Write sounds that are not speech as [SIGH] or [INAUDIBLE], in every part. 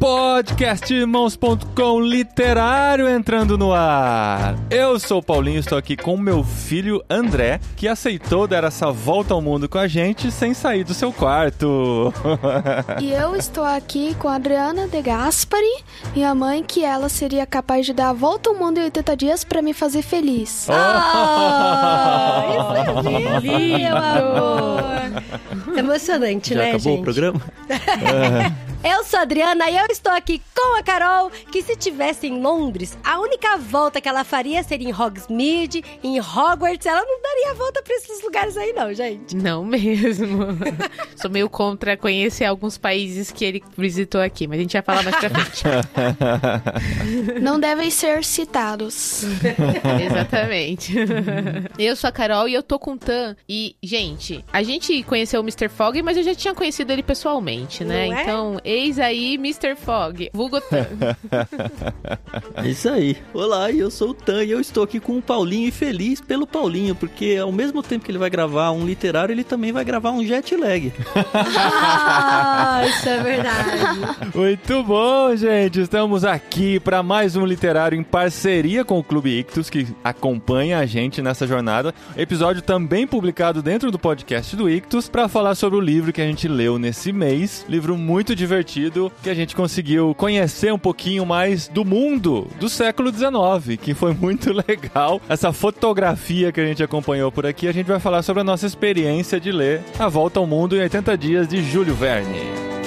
Podcastirmãos.com literário entrando no ar. Eu sou o Paulinho, estou aqui com meu filho André, que aceitou dar essa volta ao mundo com a gente sem sair do seu quarto. E eu estou aqui com a Adriana De Gaspari, minha mãe, que ela seria capaz de dar a volta ao mundo em 80 dias para me fazer feliz. Ah, isso é lindo, meu amor. [LAUGHS] Emocionante, Já né, acabou gente? o programa? [LAUGHS] Eu sou a Adriana e eu estou aqui com a Carol, que se tivesse em Londres, a única volta que ela faria seria em Hogsmeade, em Hogwarts. Ela não daria a volta pra esses lugares aí, não, gente. Não mesmo. [LAUGHS] Sou meio contra conhecer alguns países que ele visitou aqui, mas a gente vai falar mais pra frente. [LAUGHS] Não devem ser citados. [LAUGHS] Exatamente. Eu sou a Carol e eu tô com o Tan. E, gente, a gente conheceu o Mr. Fogg, mas eu já tinha conhecido ele pessoalmente, né? Não é? Então, eis aí Mr. Fogg, vulgo Tan. [LAUGHS] É isso aí. Olá, eu sou o Tan e eu estou aqui com o Paulinho e feliz pelo Paulinho, porque ao mesmo tempo que ele vai gravar um literário, ele também vai gravar um jet lag. Ah, [LAUGHS] isso é verdade. Muito bom, gente! Estamos aqui para mais um literário em parceria com o Clube Ictus, que acompanha a gente nessa jornada. Episódio também publicado dentro do podcast do Ictus, para falar sobre o livro que a gente leu nesse mês. Livro muito divertido, que a gente conseguiu conhecer um pouquinho mais do mundo do século XIX, que foi muito [LAUGHS] legal. Essa fotografia que a gente acompanhou por aqui, a gente vai falar sobre a nossa experiência de ler A Volta ao Mundo em 80 Dias de Júlio Verne.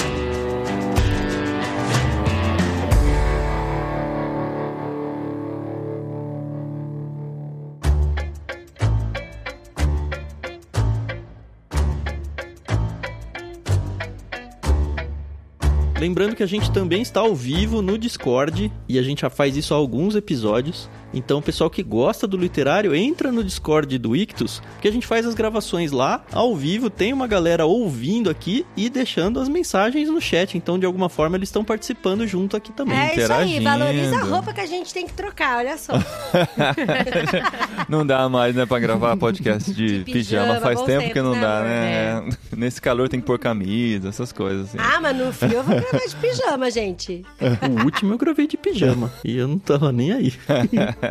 Lembrando que a gente também está ao vivo no Discord e a gente já faz isso há alguns episódios. Então, o pessoal que gosta do literário, entra no Discord do Ictus, que a gente faz as gravações lá, ao vivo, tem uma galera ouvindo aqui e deixando as mensagens no chat. Então, de alguma forma, eles estão participando junto aqui também. É isso aí, valoriza a roupa que a gente tem que trocar, olha só. [LAUGHS] Não dá mais, né, pra gravar podcast de, De pijama. pijama, Faz bons tempo que não né, dá, né? [LAUGHS] Nesse calor tem que pôr camisa, essas coisas. Assim. Ah, mas no frio eu vou gravar de pijama, gente. [LAUGHS] O último eu gravei de pijama e eu não tava nem aí.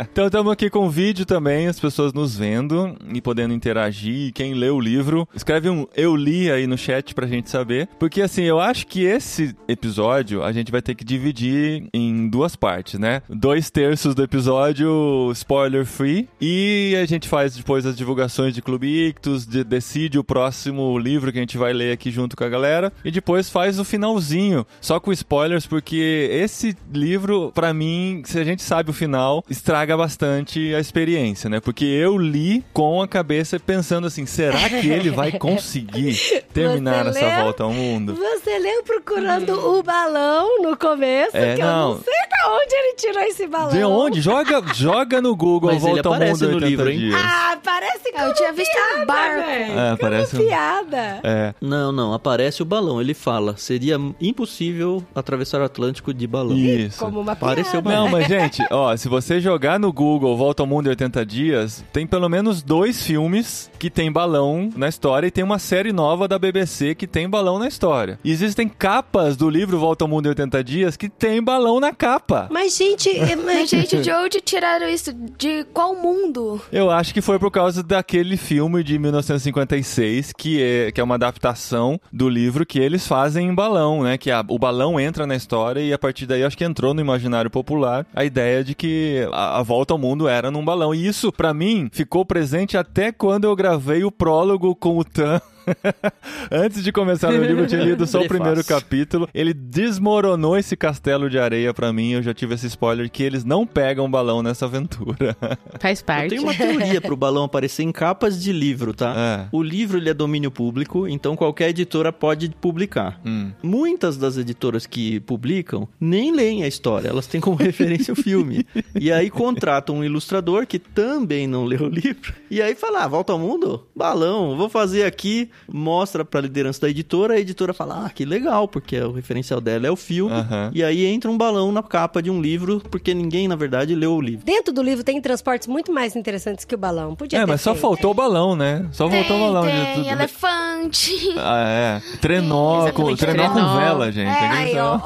Então estamos aqui com vídeo também, as pessoas nos vendo e podendo interagir. Quem lê o livro, escreve um eu li aí no chat pra gente saber. Porque assim, eu acho que esse episódio a gente vai ter que dividir em duas partes, né? Dois terços do episódio spoiler free. E a gente faz depois as divulgações de Clube Ictus, de- decide o próximo livro que a gente vai ler aqui junto com a galera. E depois faz o finalzinho, só com spoilers, porque esse livro, pra mim, se a gente sabe o final, estraga bastante a experiência, né? Porque eu li com a cabeça pensando assim: será que ele vai [LAUGHS] conseguir terminar Você essa leu? volta ao mundo? Você leu procurando o balão no começo, É, que eu não. não sei da onde ele tirou esse balão. De onde? Joga, joga no Google Mas ele Volta ao Mundo no 80 livro, hein? dias. Ah, parece como Eu tinha visto um piada, barco. velho. É, Como parece um- piada. É. Não, não, aparece o balão. Ele fala: seria impossível atravessar o Atlântico de balão. Isso. Como uma Apareceu piada. Não, mas gente, ó, se você jogar no Google Volta ao Mundo em 80 Dias, tem pelo menos dois filmes que tem balão na história e tem uma série nova da BBC que tem balão na história. E existem capas do livro Volta ao Mundo em 80 Dias que tem balão na capa. Mas, gente, é- [LAUGHS] Mas, mas, gente, de onde tiraram isso? De qual mundo? Eu acho que foi por causa daquele filme de 1956, que é, que é uma adaptação do livro que eles fazem em balão, né? Que a- o balão entra na história e a partir daí acho que entrou no imaginário popular a ideia de que a, a volta ao mundo era num balão. E isso, pra mim, ficou presente até quando eu gravei o prólogo com o Tan. [LAUGHS] Antes de começar meu livro, eu tinha lido só o primeiro capítulo. Ele desmoronou esse castelo de areia pra mim. Eu já tive esse spoiler que eles não pegam balão nessa aventura. [LAUGHS] Faz Eu parte. tenho uma teoria pro balão aparecer em capas de livro, tá? É. O livro ele é domínio público, então qualquer editora pode publicar. Hum. Muitas das editoras que publicam nem leem a história, elas têm como [LAUGHS] referência o filme. E aí contratam um ilustrador que também não leu o livro. E aí fala: ah, volta ao mundo? Balão, vou fazer aqui mostra pra liderança da editora, a editora fala, ah, que legal, porque o referencial dela é o filme. Aham. E aí entra um balão na capa de um livro, porque ninguém, na verdade, leu o livro. Dentro do livro tem transportes muito mais interessantes que o balão. Podia É, ter mas só feito. faltou o balão, né? Só faltou o balão de tem tudo. elefante. Ah, é. Trenó, com, Exatamente, trenó com trenó. vela, gente. É, Aí, ó, ó,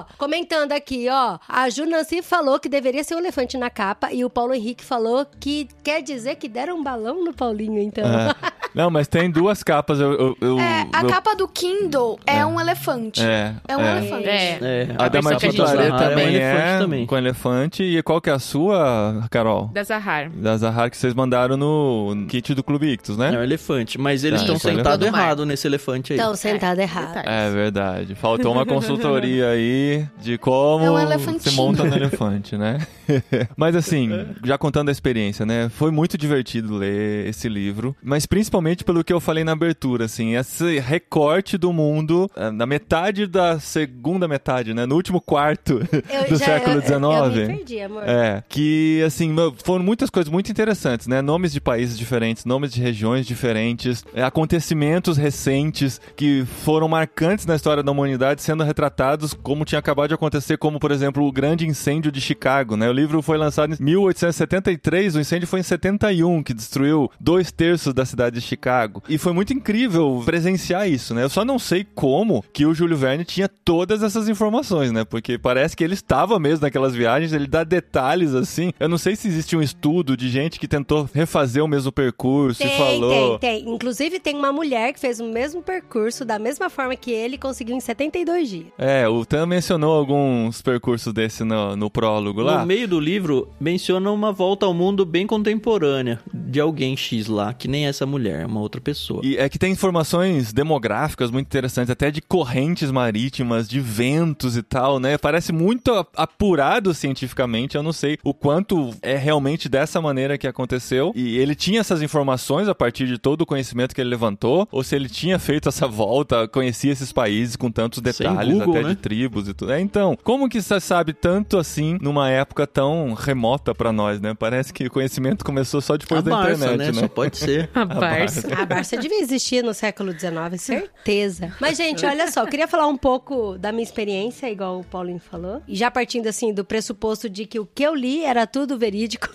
ó, comentando aqui, ó. A Ju Nancy falou que deveria ser um elefante na capa e o Paulo Henrique falou que quer dizer que deram um balão no Paulinho, então. É. [LAUGHS] Não, mas tem duas capas. Eu, eu, eu- É, a eu- capa do Kindle é, um elefante. É, É um é. elefante. É. É, A, da a gente Lê leu também é um elefante é também. com elefante. E qual que é a sua, Carol? Da Zahar. Da Zahar que vocês mandaram no kit do Clube Ictus, É um né? elefante, mas eles estão é sentados errado nesse elefante aí. Então, sentado errado. É verdade. Faltou uma consultoria aí de como É um se monta no elefante, né? [LAUGHS] [LAUGHS] Mas assim, já contando a experiência, né? Foi muito divertido ler esse livro, mas principalmente pelo que eu falei na abertura, assim, esse recorte do mundo eh, na metade da segunda metade, né? No último quarto Eu [LAUGHS] do já- século eu- XIX. Eu, me perdi, amor. É, que assim, foram muitas coisas muito interessantes, né? Nomes de países diferentes, nomes de regiões diferentes, é, acontecimentos recentes que foram marcantes na história da humanidade sendo retratados como tinha acabado de acontecer, como por exemplo o grande incêndio de Chicago, né? O livro foi lançado em 1873, o incêndio foi em 71, que destruiu dois terços da cidade de Chicago. E foi muito incrível presenciar isso, né? Eu só não sei como que o Júlio Verne tinha todas essas informações, né? Porque parece que ele estava mesmo naquelas viagens, ele dá detalhes assim. Eu não sei se existe um estudo de gente que tentou refazer o mesmo percurso e Tem, falou. tem, tem. Inclusive, tem uma mulher que fez o mesmo percurso, da mesma forma que ele, e conseguiu em 72 dias. É, o Tan mencionou alguns percursos desse no, no prólogo lá. No meio do livro, menciona uma volta ao mundo bem contemporânea de alguém X lá, que nem essa mulher, é uma outra pessoa. E é que tem informações demográficas muito interessantes, até de correntes marítimas, de ventos e tal, né? Parece muito apurado cientificamente. Eu não sei o quanto é realmente dessa maneira que aconteceu. E ele tinha essas informações a partir de todo o conhecimento que ele levantou, ou se ele tinha feito essa volta, conhecia esses países com tantos detalhes, Google, até né? de tribos e tudo. É, então, como que você sabe tanto assim numa época tão remota pra nós, né? Parece que o conhecimento começou só depois a da Barça, internet, né? né? Só pode ser. [LAUGHS] A Barça. A Barça devia existir no século XIX, certeza. Mas, gente, olha só, eu queria falar um pouco da minha experiência, igual o Paulinho falou. E já partindo, assim, do pressuposto de que o que eu li era tudo verídico.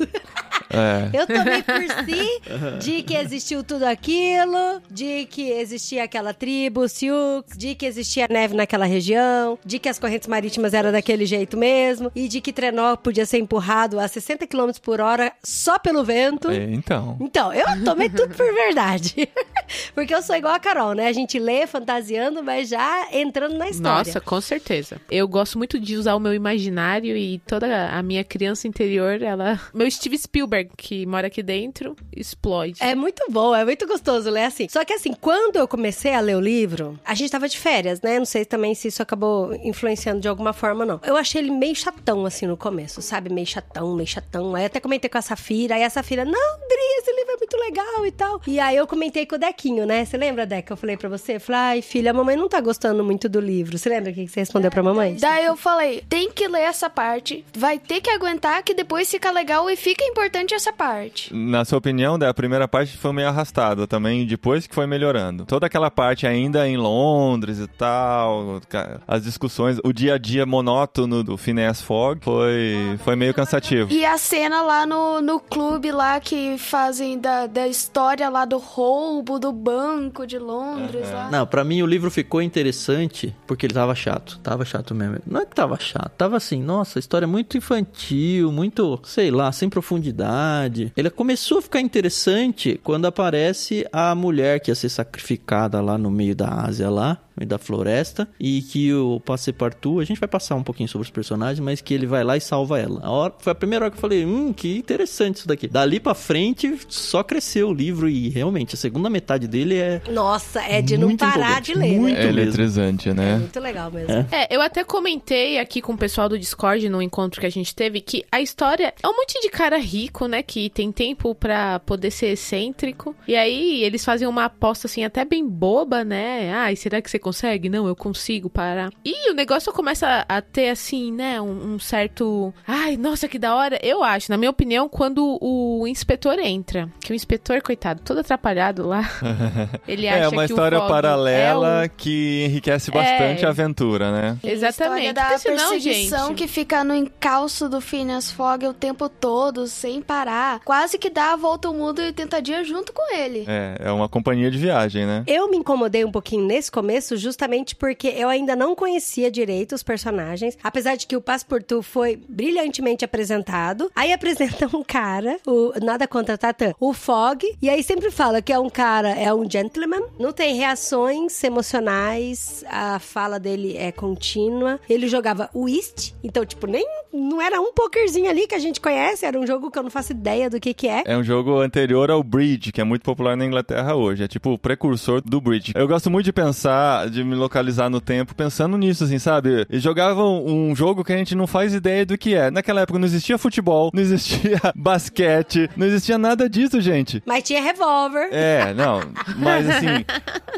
É. [LAUGHS] Eu tomei por si de que existiu tudo aquilo, de que existia aquela tribo, Sioux, de que existia neve naquela região, de que as correntes marítimas eram daquele jeito mesmo, e de que trenó podia ser empurrado a 60 km por hora só pelo vento. É, então. Então, eu tomei tudo por verdade. [LAUGHS] Porque eu sou igual a Carol, né? A gente lê fantasiando, mas já entrando na história. Nossa, com certeza. Eu gosto muito de usar o meu imaginário e toda a minha criança interior, ela. [LAUGHS] Meu Steve Spielberg, que mora aqui dentro, explode. É muito bom, é muito gostoso ler assim. Só que assim, quando eu comecei a ler o livro, a gente tava de férias, né? Não sei também se isso acabou influenciando de alguma forma ou não. Eu achei ele meio chatão, assim, no começo, sabe? Meio chatão, meio chatão. Aí até comentei com a Safira, aí a Safira, não, Dri, esse livro é muito legal e tal. E aí eu comentei com o Dequinho, né? Você lembra, Deca? Eu falei pra você, falei, ai, filha, a mamãe não tá gostando muito do livro. Você lembra o que você respondeu pra mamãe? Daí eu falei, tem que ler essa parte, vai ter que aguentar que depois fica legal e fica importante essa parte. Na sua opinião, da primeira parte foi meio arrastada também, depois que foi melhorando. Toda aquela parte ainda em Londres e tal, as discussões, o dia a dia monótono do Phineas Fogg foi, foi meio cansativo. E a cena lá no, no clube lá que fazem da, da história lá do roubo do banco de Londres lá. Não, pra mim o livro ficou interessante porque ele tava chato. Tava chato mesmo. Não é que tava chato. Tava assim, nossa, história muito infantil, muito, sei lá, sem profundidade. Ele começou a ficar interessante quando aparece a mulher que ia ser sacrificada lá no meio da Ásia lá. Meio da floresta, e que o Passepartout, a gente vai passar um pouquinho sobre os personagens, mas que ele vai lá e salva ela. A hora, foi a primeira hora que eu falei, hum, que interessante isso daqui. Dali pra frente, só cresceu o livro, e realmente, a segunda metade dele é Nossa, é de não Muito parar de ler, muito. né? É mesmo. eletrizante, É né? muito legal mesmo. É. É, eu até comentei aqui com o pessoal do Discord no encontro que a gente teve que a história é um monte de cara rico, né? Que tem tempo pra poder ser excêntrico. E aí eles fazem uma aposta assim, até bem boba, né? Ah, e será que você consegue? Não, eu consigo parar. E o negócio começa a ter, assim, né, um, um certo. Ai, nossa, que da hora. Eu acho, na minha opinião, quando o inspetor entra, que o inspetor, coitado, todo atrapalhado lá, [LAUGHS] ele acha É uma que o história paralela é o- que enriquece bastante É. a aventura, né? Exatamente. História da Porque senão, perseguição gente- que fica no encalço do Phineas Fogg o tempo todo, sem parar. Quase que dá a volta ao mundo 80 dias junto com ele. É, é uma companhia de viagem, né? Eu me incomodei um pouquinho nesse começo, justamente porque eu ainda não conhecia direito os personagens. Apesar de que o Passepartout foi brilhantemente apresentado. Aí apresenta [LAUGHS] um cara, o Nada Contra Tatã, o Fog. E aí sempre fala que é um cara, é um gentleman. Não tem reações emocionais. A fala dele é contínua. Ele jogava whist. Então, tipo, nem... Não era um pokerzinho ali que a gente conhece. Era um jogo que eu não faço ideia do que que é. É um jogo anterior ao Bridge, que é muito popular na Inglaterra hoje. É tipo o precursor do Bridge. Eu gosto muito de pensar, de me localizar no tempo, pensando nisso, assim, sabe? Eles jogavam um jogo que a gente não faz ideia do que é. Naquela época não existia futebol, não existia [LAUGHS] basquete, não existia nada disso, gente. Mas tinha revólver. É, não, mas assim,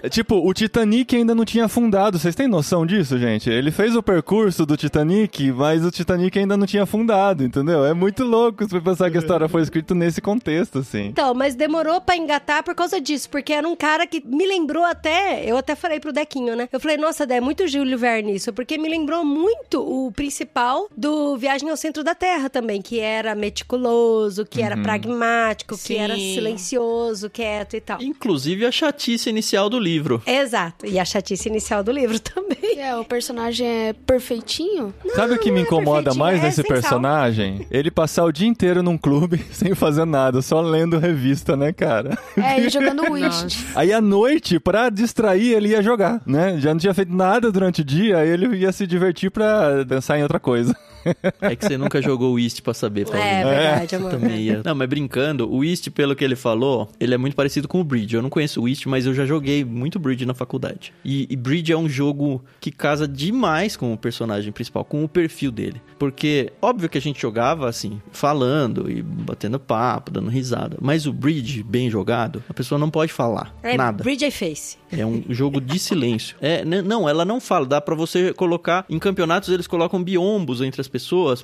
é tipo, o Titanic ainda não tinha afundado, vocês têm noção disso, gente? Ele fez o percurso do Titanic, mas o Titanic ainda não tinha afundado, entendeu? É muito louco você pensar que a história foi escrita nesse contexto, assim. Então, mas demorou pra engatar por causa disso, porque era um cara que me lembrou até, eu até falei pro Dequinho, né? Eu falei, nossa, Dé, é muito Júlio Verne isso, porque me lembrou muito o principal do Viagem ao Centro da Terra também, que era meticuloso, que era pragmático, que Sim. era silencioso, quieto e tal. Inclusive a chatice inicial do livro. Exato, e a chatice inicial do livro [LAUGHS] também. É, o personagem é perfeitinho. Sabe o que me não é incomoda perfeitinho, mais é nesse sal. personagem? Ele passar o dia inteiro num clube [LAUGHS] sem fazer nada, só lendo revista, né, cara? É, ele [LAUGHS] jogando whist. Nossa. Aí à noite, pra distrair, ele ia jogar, né? Já não tinha feito nada durante o dia, aí ele ia se divertir pra pensar em outra coisa. [LAUGHS] É que você nunca jogou o East pra saber, Paulinho. É verdade, amor. Também ia. Não, mas brincando, o East, pelo que ele falou, ele é muito parecido com o Bridge. Eu não conheço o East, mas eu já joguei muito Bridge na faculdade. E, e Bridge é um jogo que casa demais com o personagem principal, com o perfil dele. Porque, óbvio que a gente jogava assim, falando e batendo papo, dando risada. Mas o Bridge, bem jogado, a pessoa não pode falar É nada. Bridge and Face. É um jogo de silêncio. É, não, ela não fala. Dá pra você colocar. Em campeonatos eles colocam biombos entre as pessoas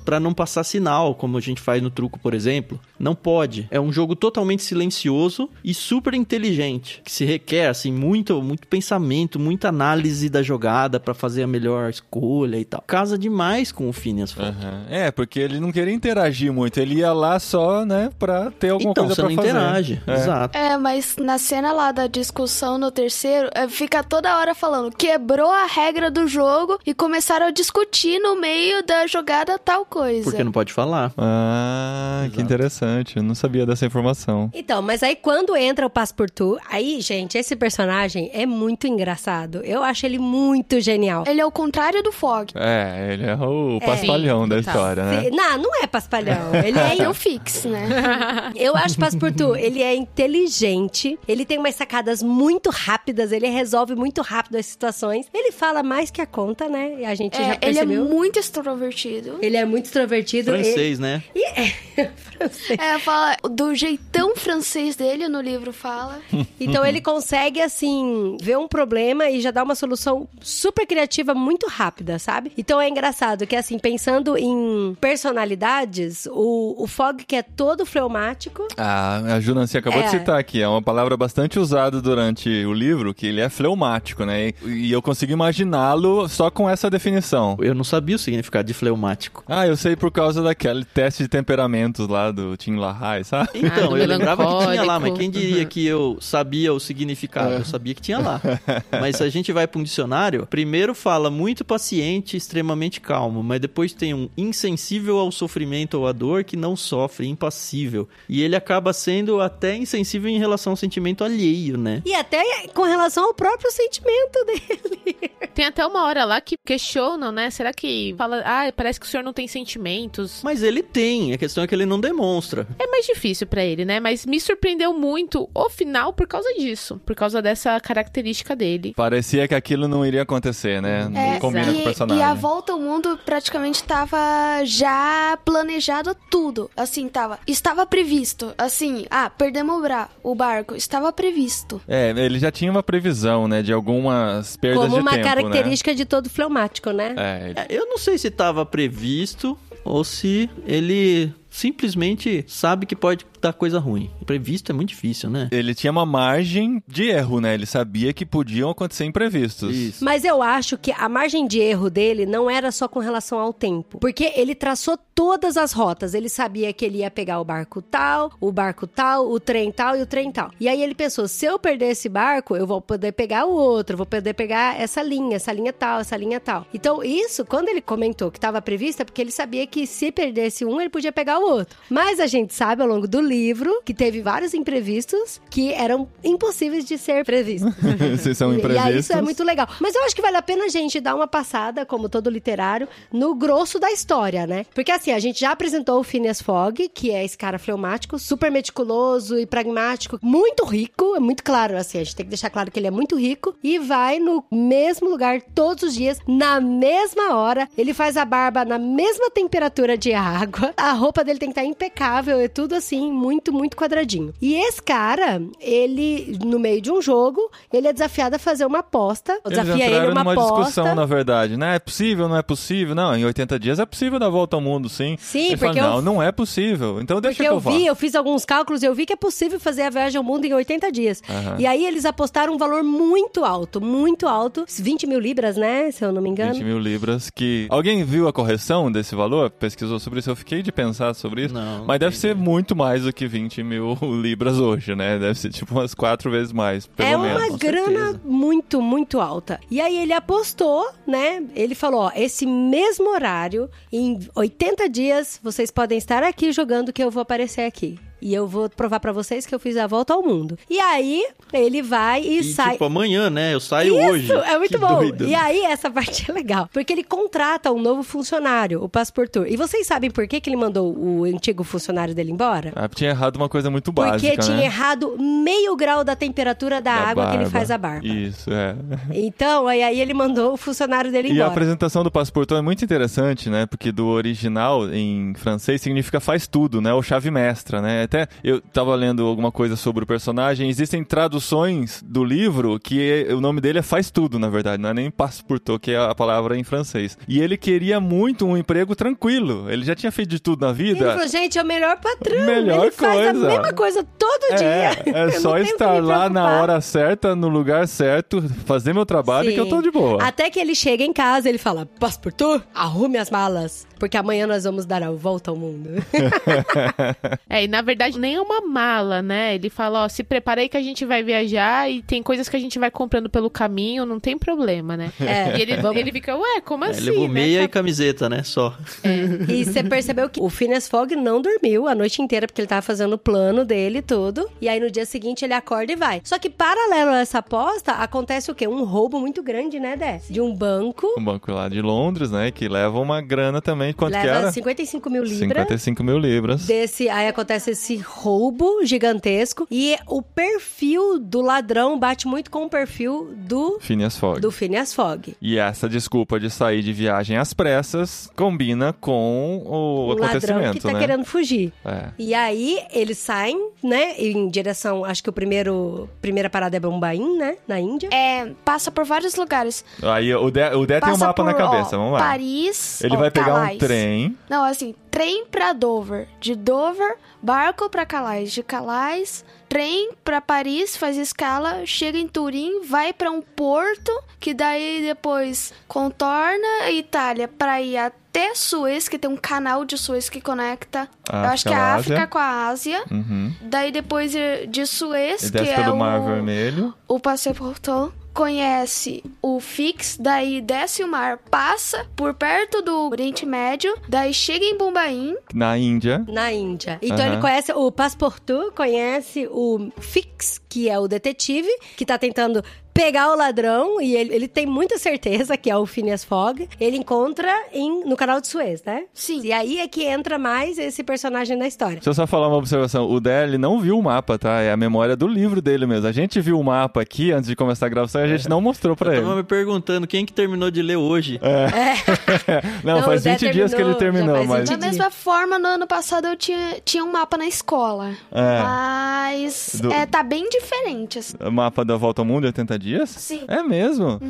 pra não passar sinal, como a gente faz no truco, por exemplo. Não pode. É um jogo totalmente silencioso e super inteligente, que se requer assim muito, muito pensamento, muita análise da jogada pra fazer a melhor escolha e tal. Casa demais com o Phineas Fogg. Aham. É, porque ele não queria interagir muito, ele ia lá só, né, pra ter alguma Então, coisa você pra não fazer. interage. É. Exato. É, mas na cena lá da discussão no terceiro, é, fica toda hora falando, quebrou a regra do jogo e começaram a discutir no meio da jogada tal coisa. Porque não pode falar. Ah, que Exato. interessante. Eu não sabia dessa informação. Então, mas aí quando entra o Passepartout, aí, gente, esse personagem é muito engraçado. Eu acho ele muito genial. Ele é o contrário do Fog. É, ele é o paspalhão da Sim, história, né? Se- Não, não é paspalhão. [LAUGHS] Ele É é o Fix, né? [LAUGHS] Eu acho Passepartout, ele é inteligente, ele tem umas sacadas muito rápidas, ele resolve muito rápido as situações. Ele fala mais que a conta, né? E a gente já É, ele é percebeu. muito extrovertido. Ele é muito extrovertido. Francês, né? E- é, [LAUGHS] francês. É, fala do jeitão francês dele, no livro fala. [LAUGHS] Então ele consegue, assim, ver um problema e já dar uma solução super criativa, muito rápida, sabe? Então é engraçado que, assim, pensando em personalidades, o, o Fog, que é todo fleumático, Ah, a Ju Nancy acabou de É. citar aqui, é uma palavra bastante usada durante o livro, que ele é fleumático, né? E, e eu consigo imaginá-lo só com essa definição. Eu não sabia o significado de fleumático. Ah, eu sei por causa daquele teste de temperamentos lá do Tim LaHaye, sabe? Então, do eu lembrava que tinha lá, mas quem diria que eu sabia o significado? Eu sabia que tinha lá. [LAUGHS] Mas se a gente vai para um dicionário, primeiro fala muito paciente, extremamente calmo, mas depois tem um insensível ao sofrimento ou à dor que não sofre, impassível. E ele acaba sendo até insensível em relação ao sentimento alheio, né? e até com relação ao próprio sentimento dele. Tem até uma hora lá que questionam, né? Será que fala, ah, parece que o senhor não tem sentimentos? Mas ele tem, a questão é que ele não demonstra. É mais difícil pra ele, né? Mas me surpreendeu muito o final por causa disso, por causa dessa característica dele. Parecia que aquilo não iria acontecer, né? Não É, combina com o e, personagem. e a volta ao mundo praticamente tava já planejado tudo. Assim, tava. Estava previsto. Assim, ah, perdemos o, bra o barco. Estava previsto. É, ele já tinha uma previsão, né, de algumas perdas Como de uma tempo, característica de todo fleumático, né? né? É, ele- É, eu não sei se estava previsto ou se ele simplesmente sabe que pode dar coisa ruim. Previsto é muito difícil, né? ele tinha uma margem de erro, né? Ele sabia que podiam acontecer imprevistos. Isso. Mas eu acho que a margem de erro dele não era só com relação ao tempo. Porque ele traçou todas as rotas. Ele sabia que ele ia pegar o barco tal, o barco tal, o trem tal e o trem tal. E aí ele pensou: se eu perder esse barco, eu vou poder pegar o outro, vou poder pegar essa linha, essa linha tal, essa linha tal. Então, isso, quando ele comentou que estava previsto, é porque ele sabia que se perdesse um, ele podia pegar o outro. Mas a gente sabe ao longo do livro que teve vários imprevistos que eram impossíveis de ser previstos. [LAUGHS] Vocês são E- imprevistos. E aí isso é muito legal. Mas eu acho que vale a pena a gente dar uma passada, como todo literário, no grosso da história, né? Porque assim, a gente já apresentou o Phineas Fogg, que é esse cara fleumático, super meticuloso e pragmático, muito rico, é muito claro, assim, a gente tem que deixar claro que ele é muito rico e vai no mesmo lugar todos os dias, na mesma hora, ele faz a barba na mesma temperatura de água, a roupa dele tem que estar impecável, é tudo assim, muito, muito quadradinho. E esse cara, ele, no meio de um jogo, ele é desafiado a fazer uma aposta. Eles Desafia ele uma numa aposta. discussão, na verdade, né? É possível, não é possível? Não, em 80 dias é possível dar volta ao mundo, sim. Sim, Ele fala, porque eu- não, não é possível. Então deixa Porque que eu eu vá. vi, eu fiz alguns cálculos e eu vi que é possível fazer a viagem ao mundo em 80 dias. Aham. E aí eles apostaram um valor muito alto, muito alto. 20 mil libras, né? Se eu não me engano. 20 mil libras, que... Alguém viu a correção desse valor? Pesquisou sobre isso? Eu fiquei de pensar sobre isso. Não, Mas deve ser muito mais do que 20 mil [LAUGHS] libras hoje, né? Deve ser tipo umas quatro vezes mais, pelo é menos. uma com grana certeza. muito, muito alta. E aí ele apostou, né? Ele falou: ó, esse mesmo horário, em 80 dias, vocês podem estar aqui jogando que eu vou aparecer aqui. E eu vou provar pra vocês que eu fiz a volta ao mundo. E aí, ele vai e, E sai. tipo, amanhã, né? Eu saio Isso, hoje. é muito Que bom. doido, E aí, essa [LAUGHS] parte é legal. Porque ele contrata um novo funcionário, o Passeportur. E vocês sabem por que, que ele mandou o antigo funcionário dele embora? Ah, tinha errado uma coisa muito Porque básica, tinha né? errado meio grau da temperatura da, Da água que ele barba. faz a barba. Isso, é. [LAUGHS] Então, aí, aí ele mandou o funcionário dele E a embora. apresentação do passaportão é muito interessante, né? Porque do original em francês significa faz tudo, né? Ou chave mestra, né? Até eu tava lendo alguma coisa sobre o personagem. Existem traduções do livro que o nome dele é faz tudo, na verdade. Não é nem passeportão, que é a palavra em francês. E ele queria muito um emprego tranquilo. Ele já tinha feito de tudo na E ele vida. falou, gente, é o melhor patrão. Melhor ele faz a coisa. mesma coisa todo É, dia. é [LAUGHS] só estar lá na hora certa, no lugar certo, fazer meu trabalho que eu tô de boa. Até que ele chega em casa, ele fala: Passeportur, arrume as malas, porque amanhã nós vamos dar a volta ao mundo. [LAUGHS] É, e na verdade nem é uma mala, né? Ele fala, ó, se prepara aí que a gente vai viajar e tem coisas que a gente vai comprando pelo caminho, não tem problema, né? [LAUGHS] É, E ele, ele fica, ué, como É, assim? levou né? meia Tá- e camiseta, né? Só. E você percebeu que o Phineas Fogg não dormiu a noite inteira porque ele tava fazendo o plano dele e tudo. E aí no dia seguinte ele acorda e vai. Só que paralelo a essa aposta, acontece o quê? Um roubo muito grande, né, Dé? De um banco. Um banco lá de Londres, né? Que leva uma grana também. Quanto que leva era? 55 mil libras. 55 mil libras. Desse, aí acontece esse roubo gigantesco e o perfil do ladrão bate muito com o perfil do Phineas Fogg. do Phineas Fogg. E essa desculpa de sair de viagem às pressas combina com o ladrão acontecimento, que tá né? querendo fugir. É. E aí eles saem, né, em direção, acho que o primeiro primeira parada é Bombaim, né, na Índia. É, passa por vários lugares. Aí o Dé, o Dé tem um mapa por, na cabeça, ó, vamos lá. Paris. Ele ó, vai pegar Calais. um trem. Não, assim, trem pra Dover. De Dover, barco pra Calais. De Calais, trem pra Paris, faz escala, chega em Turim, vai pra um porto, que daí depois contorna a Itália pra ir até Suez, que tem um canal de Suez que conecta, A eu acho que é a África Ásia. com a Ásia. Uhum. Daí depois de Suez, E que é pelo Mar o, Vermelho. o Passeportão conhece o Fix, daí desce o mar, passa por perto do Oriente Médio, daí chega em Bombaim, Na Índia. Na Índia. Então Aham. ele conhece o Passeportu, conhece o Fix, que é o detetive, que tá tentando pegar o ladrão, e ele, ele tem muita certeza que é o Phineas Fogg. Ele encontra em, no canal de Suez, né? Sim. E aí é que entra mais esse personagem na história. Deixa eu só falar uma observação. O Dé, ele não viu o mapa, tá? É a memória do livro dele mesmo. A gente viu o mapa aqui antes de começar a gravação e a gente não mostrou pra Eu ele. tava me perguntando quem que terminou de ler hoje. [LAUGHS] Não, Não, faz o Dé 20 dias que ele terminou, terminou, mas... 20 Da mesma forma, no ano passado eu tinha, tinha um mapa na escola. É. mas Do- é, tá bem diferente. assim. O mapa da Volta ao Mundo em 80 dias? Sim. É mesmo?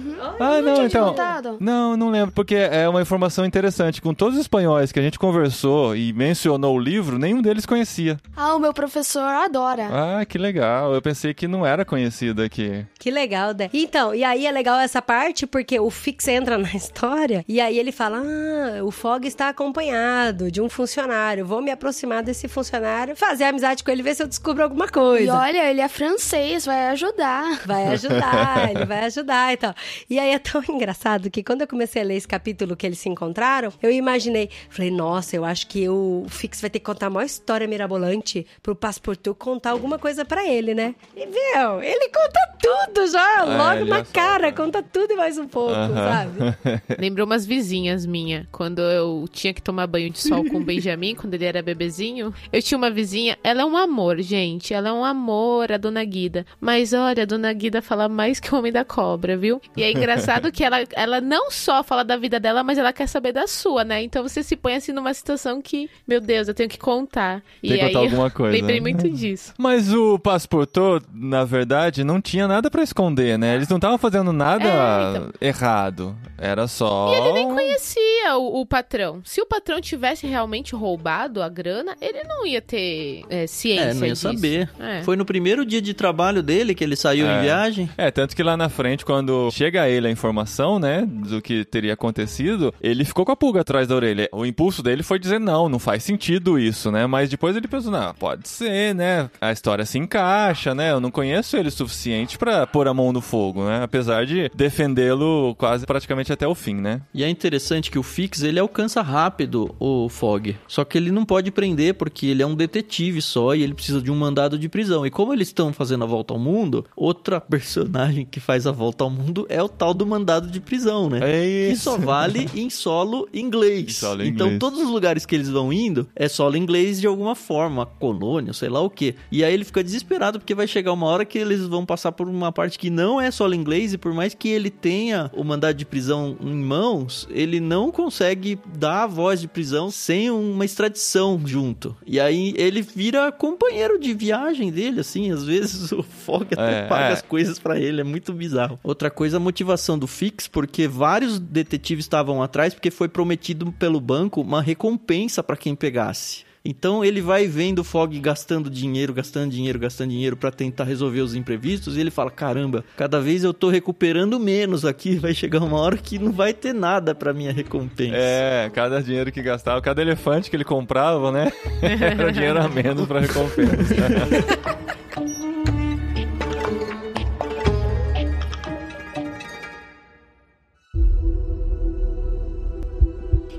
Ah, não, te então. contado? Não, não lembro, porque é uma informação interessante. Com todos os espanhóis que a gente conversou e mencionou o livro, nenhum deles conhecia. Ah, o meu professor adora. Ah, que legal. Eu pensei que não era conhecido aqui. Que legal, Dé. Então, e aí é legal essa parte porque o Fix entra [LAUGHS] na história e aí ele fala: Ah, o Fog está acompanhado de um funcionário. Vou me aproximar desse funcionário, fazer amizade com ele, ver se eu descubro alguma E coisa. olha, ele é francês, vai ajudar. Vai ajudar, ele vai ajudar e tal. E aí é tão [LAUGHS] engraçado que quando eu comecei a ler esse capítulo que eles se encontraram, eu imaginei, falei, nossa, eu acho que o Fix vai ter que contar a maior história mirabolante pro Passepartout contar alguma coisa pra ele, né? E viu, ele conta tudo já, É, logo na é cara, conta tudo e mais um pouco, Aham. sabe? [LAUGHS] Lembrou umas vizinhas minha. Quando eu tinha que tomar banho de sol com o Benjamin, quando ele era bebezinho. Eu tinha uma vizinha, ela é um amor, gente. Ela é um amor, a dona Guida. Mas olha, a dona Guida fala mais que o homem da cobra, viu? E é engraçado que ela, ela não só fala da vida dela, mas ela quer saber da sua, né? Então você se põe assim numa situação que, meu Deus, eu tenho que contar. Tem e que contar alguma [LAUGHS] coisa. lembrei muito disso. Mas o Passeportou, na verdade, não tinha nada pra esconder, né? Eles não estavam fazendo nada É, então. errado. Era só. E ele nem conhecia o, o patrão. Se o patrão tivesse realmente roubado a grana, ele não ia ter é, ciência É, não ia disso. saber. É. Foi no primeiro dia de trabalho dele que ele saiu É. em viagem. É, tanto que lá na frente, quando chega a ele a informação, né, do que teria acontecido, ele ficou com a pulga atrás da orelha. O impulso dele foi dizer, não, não faz sentido isso, né? Mas depois ele pensou, não, pode ser, né? A história se encaixa, né? Eu não conheço ele o suficiente pra pôr a mão no fogo, né? Apesar de defendê-lo quase praticamente até o fim, né? E é interessante que o Fix, ele alcança rápido o Fog. Só que ele não pode prender porque ele é um detetive só e ele precisa de um mandado de prisão. E como eles estão fazendo a volta ao mundo, outra [LAUGHS] personagem que faz a volta ao mundo é o tal do mandado de prisão, né? É Que isso. só vale [LAUGHS] em solo inglês. Solo então inglês. todos os lugares que eles vão indo é solo inglês de alguma forma, colônia, sei lá o que. E aí ele fica desesperado porque vai chegar uma hora que eles vão passar por uma parte que não é solo inglês e por mais que ele tenha o mandado de prisão em mãos, ele não consegue dar a voz de prisão sem uma extradição junto. E aí ele vira companheiro de viagem dele, assim, às vezes o Fog até É, paga é. as coisas pra ele, é muito bizarro. Outra coisa, a motivação do Fix, porque vários detetives estavam atrás, porque foi prometido pelo banco uma recompensa pra quem pegasse. Então ele vai vendo o Fog gastando dinheiro, gastando dinheiro, gastando dinheiro pra tentar resolver os imprevistos e ele fala: "Caramba, cada vez eu tô recuperando menos aqui, [LAUGHS] vai chegar uma hora que não vai ter nada pra minha recompensa". É, cada dinheiro que gastava, cada elefante que ele comprava, né? [LAUGHS] Era dinheiro a menos pra recompensa. [LAUGHS]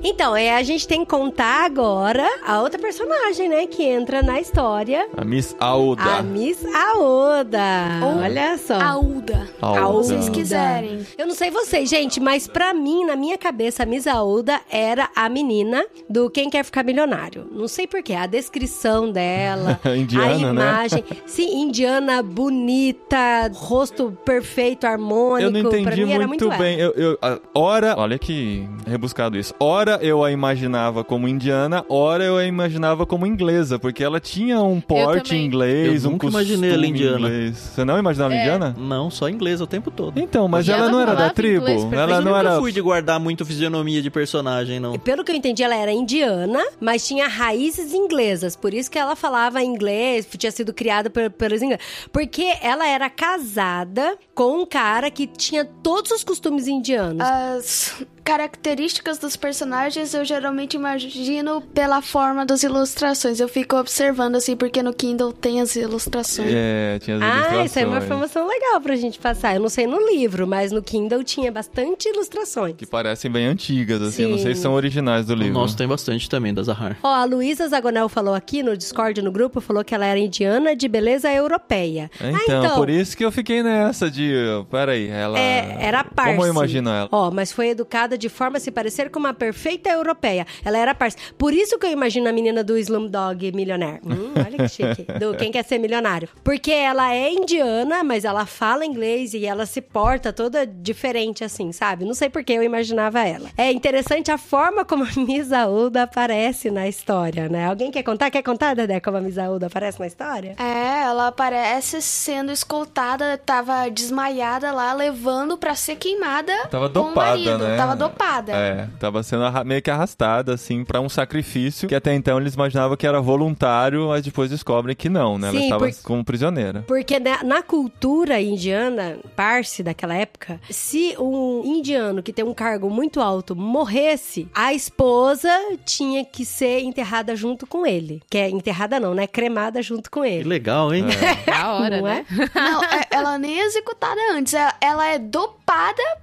Então, é, a gente tem que contar agora a outra personagem, né, que entra na história. A Miss Alda. A Miss Aoda. Ou Olha só. Aúda. Aouda. Se vocês quiserem. Eu não sei vocês, gente, mas pra mim, na minha cabeça, a Miss Aouda era a menina do Quem Quer Ficar Milionário. Não sei porquê, a descrição dela, [LAUGHS] Indiana, a né? imagem. Sim, indiana, bonita, rosto perfeito, harmônico. Eu não pra entendi mim era muito, muito bem. Eu, eu, a- ora, olha que rebuscado isso. Ora eu a imaginava como indiana, ora eu a imaginava como inglesa, porque ela tinha um porte inglês, Eu um nunca costume imaginei ela indiana. inglês. Você não imaginava É. indiana? Não, só inglês o tempo todo. Então, mas ela, ela não era da tribo. Ela eu não nunca era. fui de guardar muito fisionomia de personagem, não. Pelo que eu entendi, ela era indiana, mas tinha raízes inglesas. Por isso que ela falava inglês, tinha sido criada por- pelos ingleses. Porque ela era casada com um cara que tinha todos os costumes indianos. As características dos personagens eu geralmente imagino pela forma das ilustrações. Eu fico observando assim, porque no Kindle tem as ilustrações. É, tinha as Ah, ilustrações. isso é uma informação legal pra gente passar. Eu não sei no livro, mas no Kindle tinha bastante ilustrações. Que parecem bem antigas, assim. Eu não sei se Sim. são originais do O livro. nosso tem bastante também, da Zahar. Ó, a Luísa Zagonel falou aqui no Discord, no grupo, falou que ela era indiana de beleza europeia. Então, ah, então por isso que eu fiquei nessa de. Peraí, ela. É, era parse. Como eu imagino ela? Ó, mas foi educada de forma a se parecer com uma perfeita europeia. Ela era parça. Por isso que eu imagino a menina do Slumdog Millionaire. Hum, olha que chique. [LAUGHS] Do Quem Quer Ser Milionário. Porque ela é indiana, mas ela fala inglês e ela se porta toda diferente assim, sabe? Não sei por que eu imaginava ela. É interessante a forma como a Misaúda aparece na história, né? Alguém quer contar? Quer contar, Dedé, como a Misaúda aparece na história? É, ela aparece sendo escoltada, tava desmaiada lá, levando pra ser queimada. Tava com o dopada, marido. né? Tava dopada. É, tava sendo meio que arrastada, assim, pra um sacrifício que até então eles imaginavam que era voluntário, mas depois descobrem que não, né? Ela Sim, estava por- como prisioneira. Porque na, na cultura indiana, parse daquela época, se um indiano que tem um cargo muito alto morresse, a esposa tinha que ser enterrada junto com ele. Que é enterrada não, né? Cremada junto com Que ele. legal, hein? Da hora, Não né? Não, é- ela nem é executada antes. Ela, ela é dopada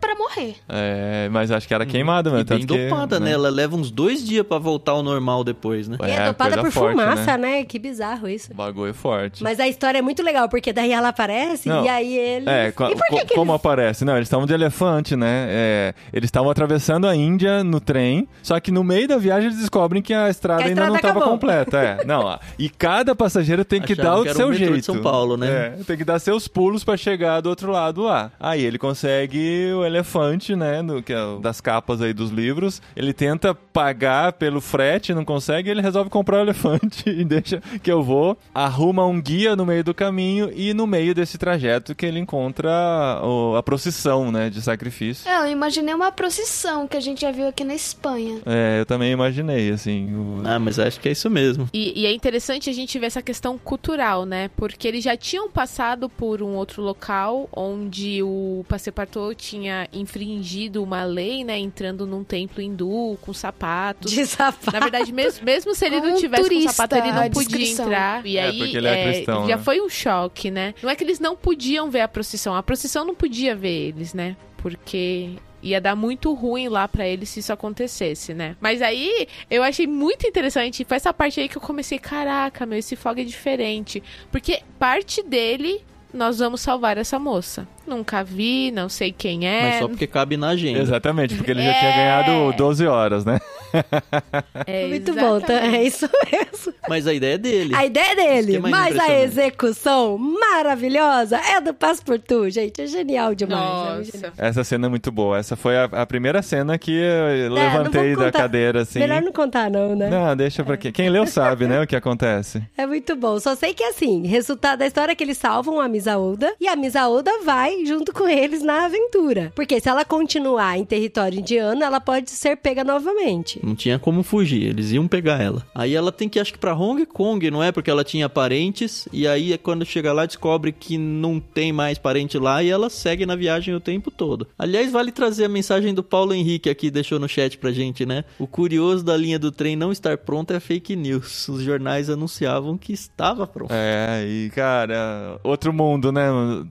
pra morrer. É, mas acho que era queimada mesmo. E bem tanto que, dopada, né? Ela leva uns dois dias pra voltar ao normal depois, né? E é, dopada por forte, fumaça, né? né? Que bizarro isso. Bagulho forte. Mas a história é muito legal, porque daí ela aparece Não. e aí ele. É, e por que co- que como eles- aparece? Não, eles estavam de elefante, né? É, eles estavam atravessando a Índia no trem, só que no meio da viagem eles descobrem que a estrada Que a ainda não estrada estava completa. É, [LAUGHS] não, ó, e cada passageiro tem que Acharam dar o que era o seu metrô de jeito. São Paulo, né? É, tem que dar seus pulos pra chegar do outro lado lá. Aí ele consegue o elefante, né? no- que é o das capas aí dos livros. Ele tenta pagar pelo frete, não consegue, ele resolve comprar o elefante [LAUGHS] e deixa que eu vou. Arruma um guia no meio do caminho e no meio desse trajeto que ele encontra o- a procissão, né? De sacrifício. É, eu imaginei uma procissão que a gente já viu aqui na Espanha. É, eu também imaginei, assim. o- Ah, mas acho que é isso mesmo. E, e é interessante a gente ver essa questão cultural, né? Porque eles já tinham passado por um outro local onde o Passepartout tinha infringido uma lei, né? Entrando num templo hindu com sapatos. De sapato. Na verdade, mesmo, mesmo se ele não Um tivesse com turista, sapato, ele não podia descrição. entrar. E É, aí porque ele é cristão, já né? foi um choque, né? Não é que eles não podiam ver a procissão. A procissão não podia ver eles, né? Porque ia dar muito ruim lá pra eles se isso acontecesse, né? Mas aí eu achei muito interessante. Foi essa parte aí que eu comecei, caraca, meu, esse fog é diferente. Porque parte dele. Nós vamos salvar essa moça. Nunca vi, não sei quem é. Mas só porque cabe na agenda. Exatamente, porque ele já É. tinha ganhado 12 horas, né? É, Muito bom, tá? é isso mesmo. Mas a ideia é dele. A ideia é dele, é mas a execução maravilhosa é do Passepartout, gente. É genial demais. é genial. Nossa. Essa cena é muito boa. Essa foi a, a primeira cena que eu levantei da cadeira, assim. Melhor não contar, não, né? Não, deixa pra quem. Quem leu sabe, né, o que acontece. É muito bom. Só sei que assim, resultado da história é que eles salvam a Misaúda e a Misaúda vai junto com eles na aventura. Porque se ela continuar em território indiano, ela pode ser pega novamente. Não tinha como fugir, eles iam pegar ela. Aí ela tem que ir, acho que pra Hong Kong, não é? Porque ela tinha parentes, e aí é quando chega lá descobre que não tem mais parente lá e ela segue na viagem o tempo todo. Aliás, vale trazer a mensagem do Paulo Henrique aqui, deixou no chat pra gente, né? O curioso da linha do trem não estar pronta é fake news. Os jornais anunciavam que estava pronto. É, e cara, outro mundo, né?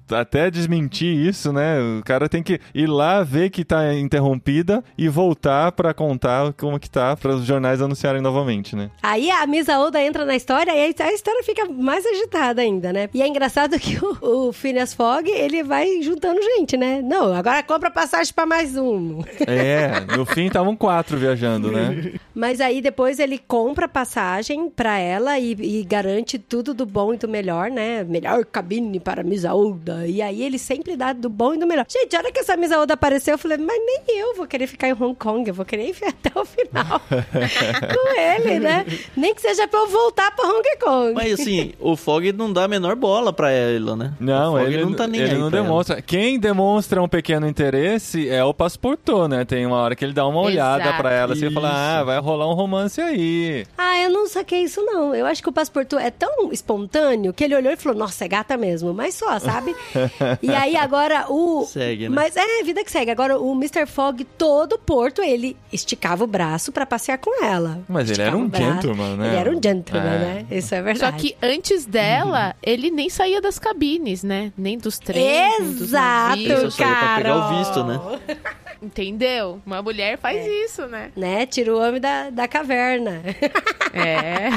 Até desmentir isso, né? O cara tem que ir lá ver que tá interrompida e voltar pra contar como que tá para os jornais anunciarem novamente, né? Aí a Misaúda entra na história e a história fica mais agitada ainda, né? E é engraçado que o, o Phineas Fogg, ele vai juntando gente, né? Não, agora compra passagem pra mais um. É, no fim estavam quatro viajando, né? [LAUGHS] Mas aí depois ele compra passagem pra ela e, e garante tudo do bom e do melhor, né? Melhor cabine para Misaúda. E aí ele sempre dá do bom e do melhor. Gente, a hora que essa Misaúda apareceu, eu falei, mas nem eu vou querer ficar em Hong Kong, eu vou querer ir [LAUGHS] até o final [LAUGHS] com ele, né? Nem que seja pra eu voltar pra Hong Kong. Mas assim, o Fog não dá a menor bola pra ela, né? Não, ele não tá nem ele aí não pra ela. demonstra. Quem demonstra um pequeno interesse é o passeportou, né? Tem uma hora que ele dá uma olhada Exato. pra ela assim, e fala. "Ah, vai rolar um romance aí". Ah, eu não saquei isso, não. Eu acho que o Passeportu é tão espontâneo que ele olhou e falou, nossa, é gata mesmo. Mas só, sabe? [LAUGHS] e aí agora o... Segue, né? Mas é, vida que segue. Agora o Mr. Fogg, todo o porto, ele esticava o braço pra passear com ela. Mas ele era um gentleman, né? Ele era um gentleman, É. né? Isso é Só verdade. que antes dela, ele nem saía das cabines, né? Nem dos trens, nem dos Exato, navios. Só ia pra pegar o visto, né? [LAUGHS] Entendeu? Uma mulher faz É. isso, né? Né? Tira o homem da, da caverna. É.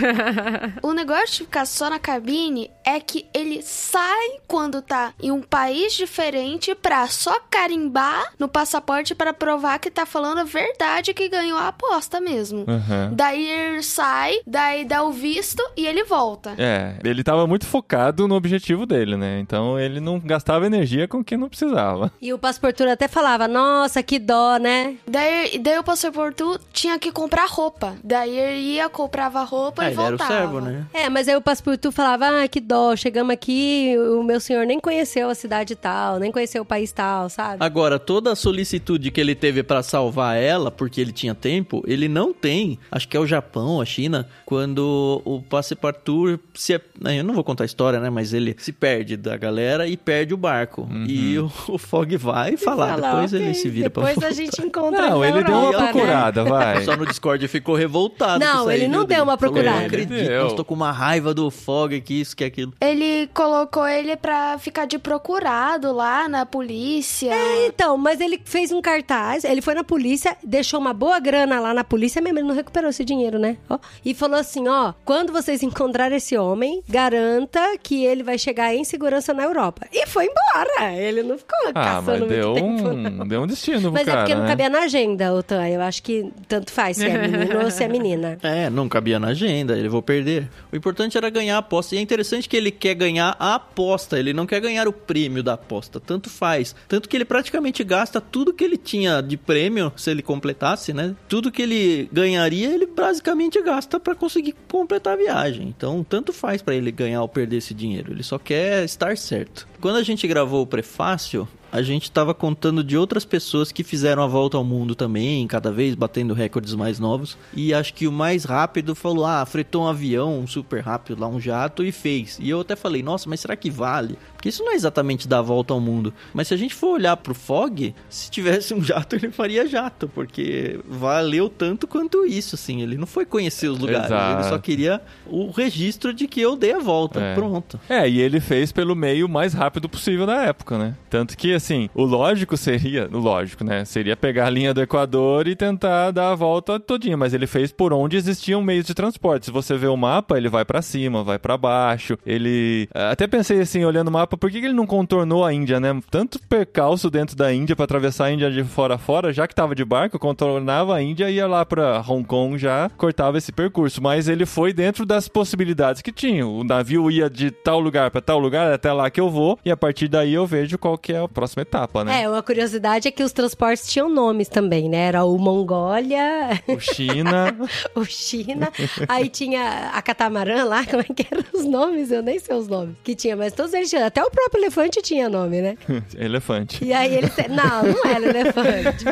[LAUGHS] O negócio de ficar só na cabine é que ele sai quando tá em um país diferente pra só carimbar no passaporte pra provar que tá falando a verdade que ganhou a aposta mesmo. Aham. Daí ele sai, daí dá o visto e ele volta. É, ele tava muito focado no objetivo dele, né? Então ele não gastava energia com quem não precisava. E o passeportura até falava, nossa, que dó, né? Daí, daí o passaporte tinha que comprar roupa. Daí ele ia, comprava roupa Ah, e ele era o voltava. servo, né? É, mas aí o passeportu falava, ah, que dó, chegamos aqui, o meu senhor nem conheceu a cidade tal, nem conheceu o país tal, sabe? Agora, toda a solicitude que ele teve pra salvar ela, porque ele tinha tempo, ele não tem. Acho que é o Japão, a China, quando o Passepartout se. né, Eu não vou contar a história, né? Mas ele se perde da galera e perde o barco. E o, o Fog vai falar, Fala, depois "Ok, ele se vira Depois pra a gente encontra Não, na ele deu uma Europa, né?" procurada, vai. Só no Discord ficou revoltado. Não, com isso aí, ele não viu, deu uma Falou, procurada. Não acredito, nossa, tô com uma raiva do Fog aqui, isso que aquilo. Ele colocou ele pra ficar de procurado lá na polícia. Então, mas ele fez um cartaz, ele foi na polícia, deixou uma boa grana lá na polícia, mesmo ele não recuperou esse dinheiro, né? Ó, e falou assim, ó, quando vocês encontrarem esse homem, garanta que ele vai chegar em segurança na Europa. E foi embora, ele não ficou Ah, mas caçando deu muito tempo, não. um, deu um destino pro Mas é cara, porque não né? cabia na agenda, Otan. Eu acho que tanto faz se é [LAUGHS] menino ou se é menina. É, não cabia na agenda, ele vou perder. O importante era ganhar a aposta. E é interessante que ele quer ganhar a aposta, ele não quer ganhar o prêmio da aposta. Tanto faz. Tanto que ele praticamente gasta tudo que ele tinha de prêmio, se ele completasse, né? Tudo que ele ganharia, ele basicamente gasta pra conseguir completar a viagem. Então, tanto faz pra ele ganhar ou perder esse dinheiro. Ele só quer estar certo. Quando a gente gravou o prefácio, a gente estava contando de outras pessoas que fizeram a volta ao mundo também, cada vez batendo recordes mais novos. E acho que o mais rápido falou: ah, fretou um avião, super rápido lá, um jato e fez. E eu até falei: nossa, mas será que vale? Porque isso não é exatamente dar a volta ao mundo. Mas se a gente for olhar pro Fog, se tivesse um jato, [LAUGHS] ele faria jato, porque valeu tanto quanto isso, assim. Ele não foi conhecer os lugares, Exato. ele só queria o registro de que eu dei a volta. É. Pronto. É, e ele fez pelo meio mais rápido possível na época, né? Tanto que, assim, o lógico seria, o lógico, né? Seria pegar a linha do Equador e tentar dar a volta todinha, mas ele fez por onde existiam meios de transporte. Se você vê o mapa, ele vai pra cima, vai pra baixo. Ele até pensei assim, olhando o mapa, por que que ele não contornou a Índia, né? Tanto percalço dentro da Índia pra atravessar a Índia de fora a fora, já que tava de barco, contornava a Índia e ia lá pra Hong Kong já cortava esse percurso, mas ele foi dentro das possibilidades que tinha. O navio ia de tal lugar pra tal lugar, até lá que eu vou, e a partir daí eu vejo qual que é a próxima etapa, né? É, uma curiosidade é que os transportes tinham nomes também, né? Era o Mongólia, O China, [LAUGHS] o China, aí tinha a catamarã lá, [LAUGHS] como é que eram os nomes? Eu nem sei os nomes que tinha, mas todos eles tinham. Até o próprio elefante tinha nome, né? [LAUGHS] elefante. E aí ele... se- [LAUGHS] Não, não era elefante.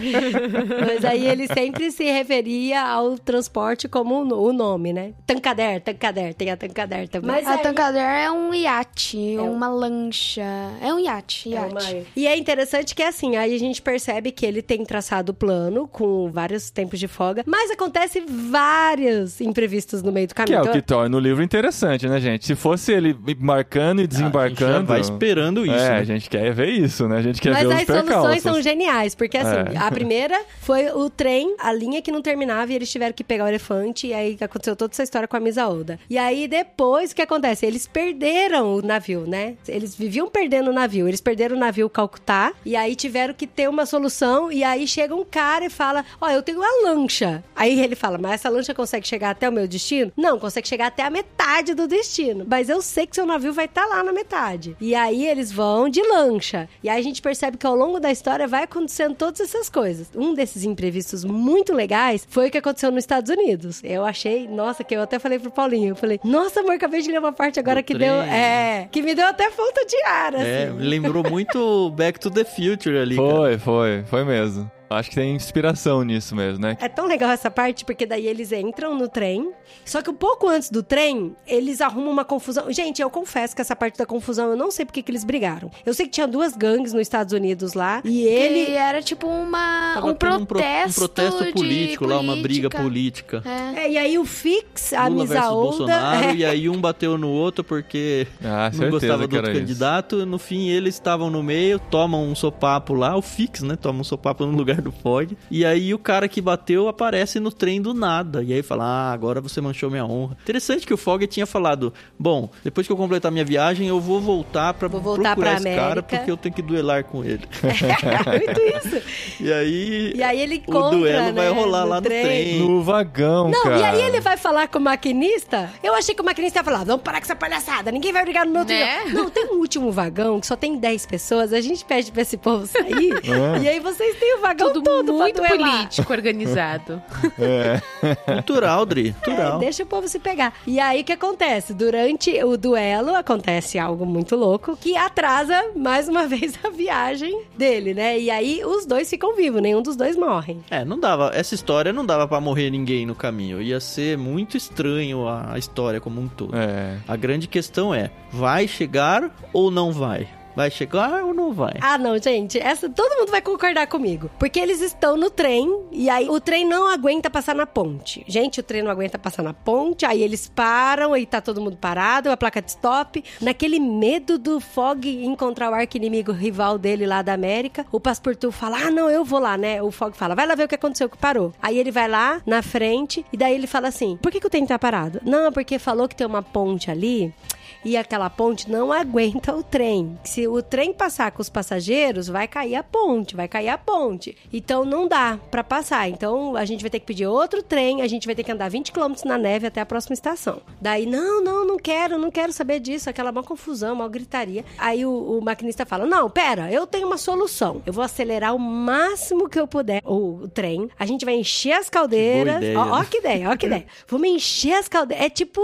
mas aí ele sempre se referia ao transporte como o no- o nome, né? Tancader, Tancader, tem a Tancader também. Mas a aí- Tancader é um iate, É um- uma lancha. É um iate, É iate. uma- E é interessante que, assim, aí a gente percebe que ele tem traçado o plano com vários tempos de folga, mas acontece vários imprevistos no meio do Que caminho. é o que torna o livro interessante, né, gente? Se fosse ele marcando e A gente já desembarcando. vai esperando isso. é, né? a gente quer ver isso, né? A gente quer Mas ver os as soluções são geniais, porque assim, É. a primeira foi o trem, a linha que não terminava e eles tiveram que pegar o elefante, e aí aconteceu toda essa história com a Misaoda. E aí depois, o que acontece? Eles perderam o navio, né? Eles viviam perdendo o navio, eles perderam o navio Calcutá, e aí tiveram que ter uma solução, e aí chega um cara e fala, ó, eu tenho uma lancha. Aí ele fala, mas essa lancha consegue chegar até o meu destino? Não, consegue chegar até a metade do destino. Mas eu sei que seu navio vai estar lá na metade. E aí eles vão de lancha. E aí a gente percebe que ao longo da história vai acontecendo todas essas coisas. Um desses imprevistos muito legais foi o que aconteceu nos Estados Unidos. Eu achei, nossa, que eu até falei pro Paulinho, eu falei, nossa, amor, acabei de ler uma parte agora Do que trem. deu, é, que me deu até falta de ar, assim. É, lembrou muito Back to the Future ali, cara. Foi, foi, foi mesmo. Acho que tem inspiração nisso mesmo, né? É tão legal essa parte, porque daí eles entram no trem. Só que um pouco antes do trem, eles arrumam uma confusão. Gente, eu confesso que essa parte da confusão eu não sei porque que eles brigaram. Eu sei que tinha duas gangues nos Estados Unidos lá. E Ele ele. era tipo uma, Tava um, tendo um, pro- protesto um protesto de político lá, uma briga política. É. É, e aí o Fix, a Lula Misaolda. Bolsonaro, é, [LAUGHS] e aí um bateu no outro porque Ah, não gostava que do outro isso. candidato. No fim, eles estavam no meio, tomam um sopapo lá, o Fix, né? Toma um sopapo no lugar do Fog. E aí o cara que bateu aparece no trem do nada. E aí fala: Ah, agora você manchou minha honra. Interessante que o Fog tinha falado: Bom, depois que eu completar minha viagem, eu vou voltar pra Vou voltar procurar pra esse cara América." porque eu tenho que duelar com ele. [LAUGHS] Muito isso. E aí. E aí ele o encontra, duelo vai né, rolar no lá no trem. trem. No vagão, Não, cara. e aí ele vai falar com o maquinista. Eu achei que o maquinista ia falar: vamos parar com essa palhaçada, ninguém vai brigar no meu Né? trilhão. Não, tem um último vagão que só tem 10 pessoas, a gente pede pra esse povo sair. É. E aí vocês têm o vagão Tudo todo muito duelar. político, organizado. [LAUGHS] Cultural, Dri. É, Cultural. deixa o povo se pegar. E aí o que acontece? Durante o duelo acontece algo muito louco que atrasa mais uma [LAUGHS] vez a viagem dele, né? E aí os dois ficam vivos, nenhum dos dois morre. É, não dava. Essa história não dava pra morrer ninguém no caminho. Ia ser muito estranho a, a história como um todo. É. A grande questão é: vai chegar ou não vai? Vai chegar ou não vai? Ah, não, gente, essa todo mundo vai concordar comigo. Porque eles estão no trem e aí o trem não aguenta passar na ponte. Gente, o trem não aguenta passar na ponte, aí eles param e tá todo mundo parado, a placa de stop. Naquele medo do Fog encontrar o arqui-inimigo rival dele lá da América, o Passepartout fala: "Ah, não, eu vou lá", né? O Fog fala: "Vai lá ver o que aconteceu que parou". Aí ele vai lá na frente e daí ele fala assim: "Por que, que o trem tá parado?". Não, porque falou que tem uma ponte ali e aquela ponte não aguenta o trem. Se o trem passar com os passageiros, vai cair a ponte, vai cair a ponte. Então não dá pra passar. Então a gente vai ter que pedir outro trem, a gente vai ter que andar 20 km na neve até a próxima estação. Daí, não, não, não quero, não quero saber disso, aquela maior confusão, maior gritaria. Aí o, o maquinista fala: Não, pera, eu tenho uma solução. Eu vou acelerar o máximo que eu puder o, o trem. A gente vai encher as caldeiras. ideia, Ó, ó que ideia, ó que ideia. Vamos encher as caldeiras. É tipo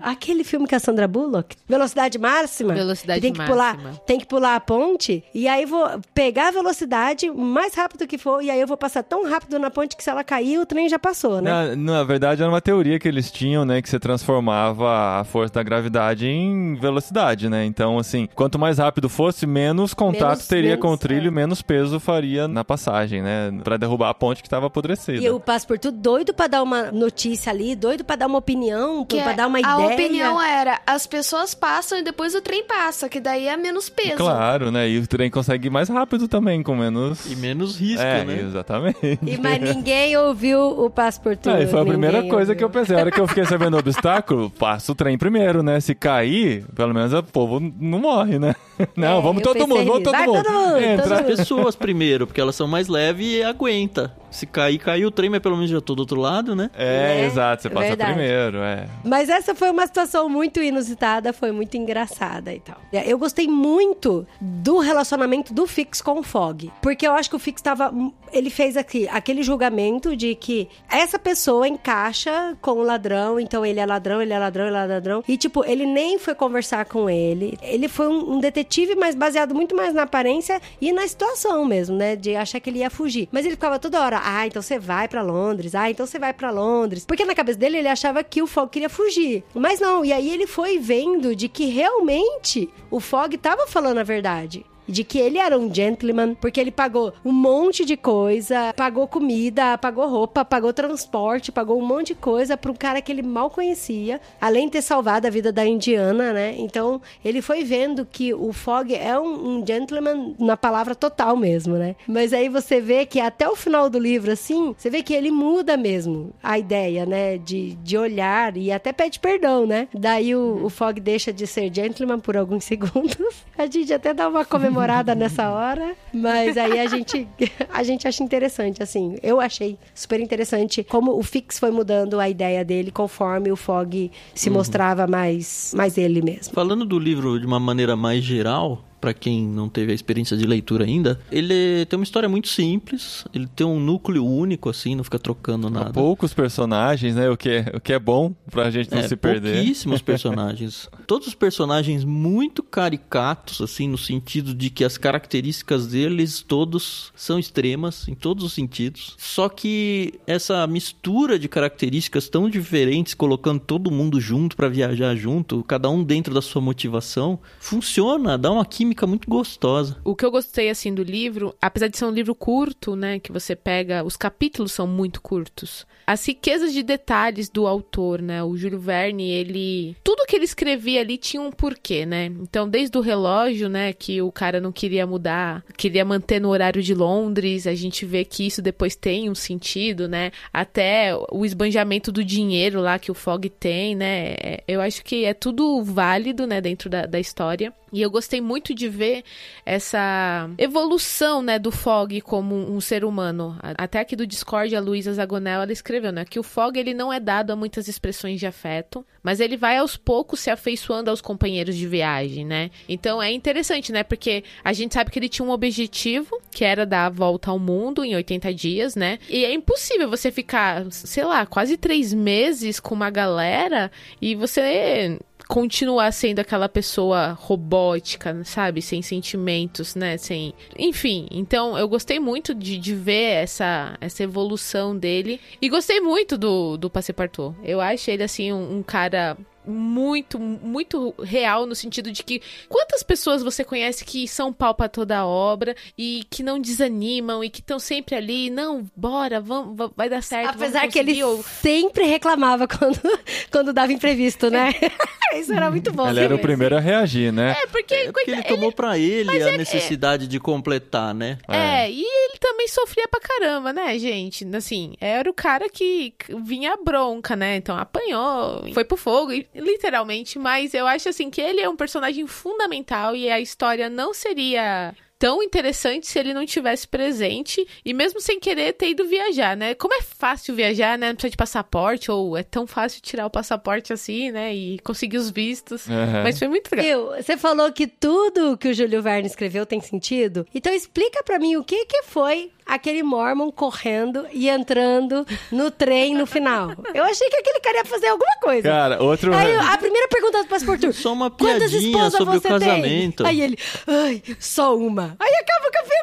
aquele filme com a Sandra Bullock, Velocidade Máxima. Velocidade tem que Máxima. pular, tem que pular a ponte e aí vou pegar a velocidade o mais rápido que for e aí eu vou passar tão rápido na ponte que se ela cair o trem já passou, né? Na, na verdade, era uma teoria que eles tinham, né? Que você transformava a força da gravidade em velocidade, né? Então, assim, quanto mais rápido fosse, menos contato Menos- teria menos, com o trilho, é. menos peso faria na passagem, né? Pra derrubar a ponte que tava apodrecida. E o Passepartout doido pra dar uma notícia ali, doido pra dar uma opinião, Que pra é- dar uma a ideia. opinião era, as pessoas passam e depois o trem passa, que daí é menos peso. Claro, né? E o trem consegue ir mais rápido também, com menos. E menos risco, é, né? exatamente. E, mas ninguém ouviu o Passepartout. É, e foi a primeira ninguém coisa ouviu. que eu pensei. A hora que eu fiquei sabendo o [LAUGHS] obstáculo, passa o trem primeiro, né? Se cair, pelo menos o povo não morre, né? Não, É, vamos todo mundo, vamos todo Vai mundo. todo mundo, Entra. todo mundo. Pessoas primeiro, porque elas são mais leves e aguenta. Se cair, caiu o trem, mas pelo menos já tô do outro lado, né? É, Né? exato, você passa Verdade. primeiro, é. Mas essa foi uma situação muito inusitada, foi muito engraçada e tal. Eu gostei muito do relacionamento do Fix com o Fog. Porque eu acho que o Fix tava. Ele fez aqui aquele julgamento de que essa pessoa encaixa com o ladrão, então ele é ladrão, ele é ladrão, ele é ladrão. E, tipo, ele nem foi conversar com ele. Ele foi um, um detetive, mas baseado muito mais na aparência e na situação mesmo, né? De achar que ele ia fugir. Mas ele ficava toda hora, ah, então você vai pra Londres, ah, então você vai pra Londres. Porque na cabeça dele ele achava que o Fog queria fugir. Mas não, e aí ele foi vendo de que realmente o Fog tava falando a verdade. De que ele era um gentleman, porque ele pagou um monte de coisa, pagou comida, pagou roupa, pagou transporte, pagou um monte de coisa pra um cara que ele mal conhecia, além de ter salvado a vida da indiana, né? Então ele foi vendo que o Fog é um, um gentleman na palavra total mesmo, né? Mas aí você vê que até o final do livro, assim, você vê que ele muda mesmo a ideia, né? De, de olhar e até pede perdão, né? Daí o, o Fog deixa de ser gentleman por alguns [LAUGHS] segundos. A gente até dá uma comemorada nessa hora, mas aí a gente, [LAUGHS] a gente acha interessante, assim. Eu achei super interessante como o Fix foi mudando a ideia dele conforme o Fog se mostrava mais, mais ele mesmo. Falando do livro de uma maneira mais geral, pra quem não teve a experiência de leitura ainda, ele tem uma história muito simples, ele tem um núcleo único, assim, não fica trocando nada. Poucos personagens, né? O que é, o que é bom pra gente não É, se perder. pouquíssimos [LAUGHS] personagens. Todos os personagens muito caricatos, assim, no sentido de que as características deles todos são extremas, em todos os sentidos. Só que essa mistura de características tão diferentes, colocando todo mundo junto pra viajar junto, cada um dentro da sua motivação, funciona, dá uma química química muito gostosa. O que eu gostei, assim, do livro, apesar de ser um livro curto, né, que você pega, os capítulos são muito curtos. As riquezas de detalhes do autor, né, o Júlio Verne, ele... Tudo que ele escrevia ali tinha um porquê, né? Então, desde o relógio, né, que o cara não queria mudar, queria manter no horário de Londres, a gente vê que isso depois tem um sentido, né? Até o esbanjamento do dinheiro lá que o Fogg tem, né? É, Eu acho que é tudo válido, né, dentro da, da história. E eu gostei muito de ver essa evolução, né, do Fogg como um ser humano. Até aqui do Discord, a Luísa Zagonel, ela escreveu, né, que o Fogg, ele não é dado a muitas expressões de afeto, mas ele vai aos poucos se afeiçoando aos companheiros de viagem, né? Então é interessante, né, porque a gente sabe que ele tinha um objetivo, que era dar a volta ao mundo em 80 dias, né? E é impossível você ficar, sei lá, quase três meses com uma galera e você continuar sendo aquela pessoa robótica, sabe? Sem sentimentos, né? Sem. Enfim, então eu gostei muito de, de ver essa, essa evolução dele. E gostei muito do, do Passepartout. Eu acho ele, assim, um, um cara muito, muito real no sentido de que quantas pessoas você conhece que são pau pra toda a obra e que não desanimam e que estão sempre ali, não, bora, vamos, va- vai dar certo. Apesar que ele conseguir", ou- sempre reclamava quando, [LAUGHS] quando dava imprevisto, né? [LAUGHS] Isso era muito bom. Ele era o primeiro a reagir, né? É, porque, É porque ele tomou pra ele a necessidade de completar, né? É, e ele também sofria pra caramba, né, gente? Assim, era o cara que vinha bronca, né? Então apanhou, foi pro fogo, e- literalmente. Mas eu acho, assim, que ele é um personagem fundamental e a história não seria tão interessante se ele não tivesse presente e mesmo sem querer ter ido viajar, né? Como é fácil viajar, né? Não precisa de passaporte ou é tão fácil tirar o passaporte assim, né? E conseguir os vistos. Aham. Mas foi muito legal. Você falou que tudo que o Júlio Verne escreveu tem sentido. Então explica pra mim o que que foi aquele Mormon correndo e entrando no trem no final. Eu achei que aquele cara ia fazer alguma coisa. Cara, outro. Aí a primeira pergunta do passaporte. Só uma Quantas piadinha esposas sobre o você casamento. tem? Aí ele, ai, só uma. Aí acaba o capítulo.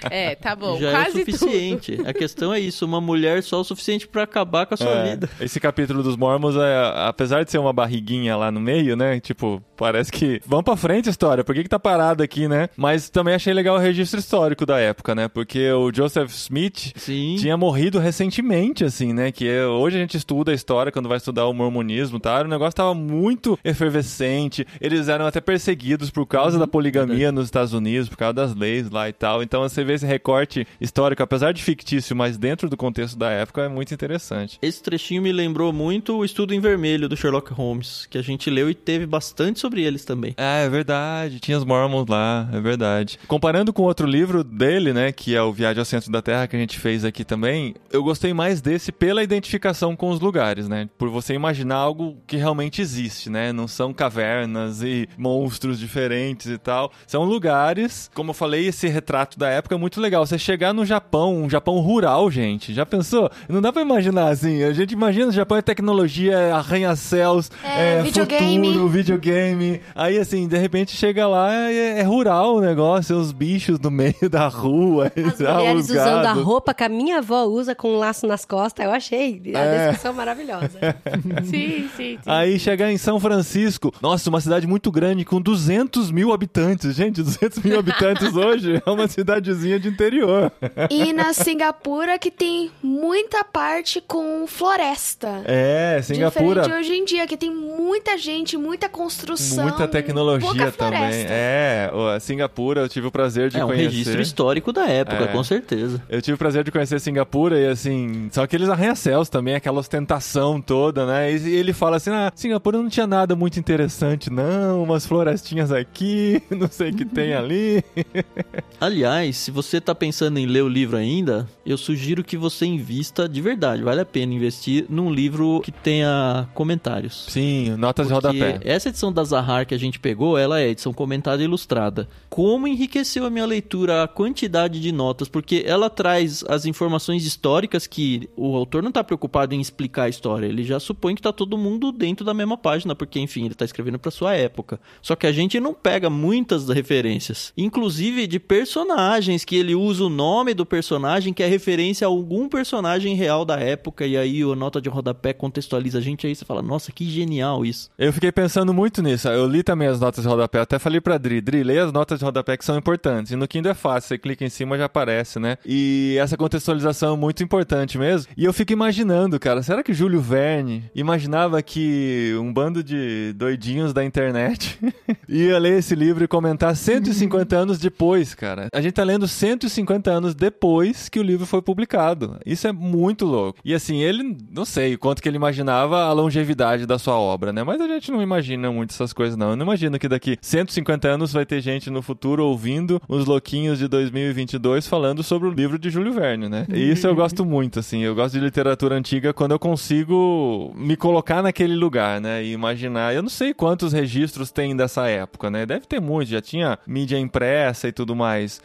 [LAUGHS] É, tá bom. Já Quase é o suficiente. A questão é isso, uma mulher só o suficiente pra acabar com a sua É, vida. Esse capítulo dos Mormons, é, apesar de ser uma barriguinha lá no meio, né? Tipo, parece que. Vamos pra frente, história. Por que, que tá parado aqui, né? Mas também achei legal o registro histórico da época, né? Porque o Joseph Smith Sim. tinha morrido recentemente, assim, né? Que hoje a gente estuda a história quando vai estudar o mormonismo, tá? O negócio tava muito efervescente. Eles eram até perseguidos por causa Uhum, da poligamia nos Estados Unidos, por causa das leis lá e tal. Então você vê esse recorte histórico, apesar de fictício, mas dentro do contexto da época, é muito interessante. Esse trechinho me lembrou muito o Estudo em Vermelho do Sherlock Holmes, que a gente leu e teve bastante sobre eles também. Ah, é verdade. Tinha os Mormons lá, é verdade. Comparando com outro livro dele, né, que é o Viagem ao Centro da Terra, que a gente fez aqui também, eu gostei mais desse pela identificação com os lugares, né? Por você imaginar algo que realmente existe, né? Não são cavernas e monstros diferentes e tal. São lugares, como eu falei, esse retrato da época é muito legal. Você chegar no Japão, um Japão rural, gente. Já pensou? Não dá pra imaginar assim. A gente imagina o Japão é tecnologia, arranha-céus, É, é, videogame. futuro, videogame. Aí, assim, de repente chega lá, é, é rural o negócio, os bichos no meio da rua. [LAUGHS] As tá, mulheres usando a roupa que a minha avó usa com um laço nas costas. Eu achei a É. descrição maravilhosa. [LAUGHS] Sim, sim, sim. Aí chegar em São Francisco, nossa, uma cidade muito grande com 200 mil habitantes. Gente, 200 mil habitantes [LAUGHS] hoje é uma cidadezinha de interior. E na Singapura que tem muita parte com floresta. É, Singapura. Diferente hoje em dia, que tem muita gente, muita construção. Muita tecnologia pouca também. É, a Singapura eu tive o prazer de é um conhecer. registro histórico da época, É. com certeza. Eu tive o prazer de conhecer Singapura e assim, são aqueles arranha-céus também, aquela ostentação toda, né? E ele fala assim: ah, Singapura não tinha nada muito interessante, não, umas florestinhas aqui, [LAUGHS] não sei o que tem ali. [LAUGHS] Aliás, se você tá pensando em ler o livro ainda, eu sugiro que você invista de verdade. Vale a pena investir num livro que tenha comentários. Sim, notas de rodapé. essa edição da Zahar que a gente pegou, ela é edição comentada e ilustrada. Como enriqueceu a minha leitura a quantidade de notas, porque ela traz as informações históricas que o autor não tá preocupado em explicar a história, ele já supõe que tá todo mundo dentro da mesma página, porque enfim, ele tá escrevendo pra sua época. Só que a gente não pega muitas referências, inclusive de personagens que ele usa o nome do personagem que é referência a algum personagem real da época e aí a nota de rodapé contextualiza a gente aí você fala: "Nossa, que genial isso". Eu fiquei pensando muito nisso. Isso. Eu li também as notas de rodapé. Até falei pra Dri, Dri, leia as notas de rodapé que são importantes. E no Kindle é fácil, você clica em cima já aparece, né? E essa contextualização é muito importante mesmo. E eu fico imaginando, cara, será que Júlio Verne imaginava que um bando de doidinhos da internet [LAUGHS] ia ler esse livro e comentar 150 anos depois, cara? A gente tá lendo 150 anos depois que o livro foi publicado. Isso é muito louco. E assim, ele, não sei quanto que ele imaginava a longevidade da sua obra, né? Mas a gente não imagina muito essas coisas, não. Eu não imagino que daqui 150 anos vai ter gente no futuro ouvindo os louquinhos de 2022 falando sobre o livro de Júlio Verne, né? E isso eu gosto muito, assim. Eu gosto de literatura antiga quando eu consigo me colocar naquele lugar, né? E imaginar. Eu não sei quantos registros tem dessa época, né? Deve ter muito, já tinha mídia impressa e tudo mais.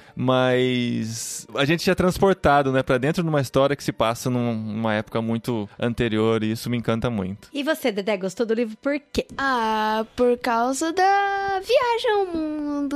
Mas a gente é transportado, né, pra dentro de uma história que se passa num- numa época muito anterior e isso me encanta muito. E você, Dedé, gostou do livro por quê? Ah, por causa da viagem ao mundo,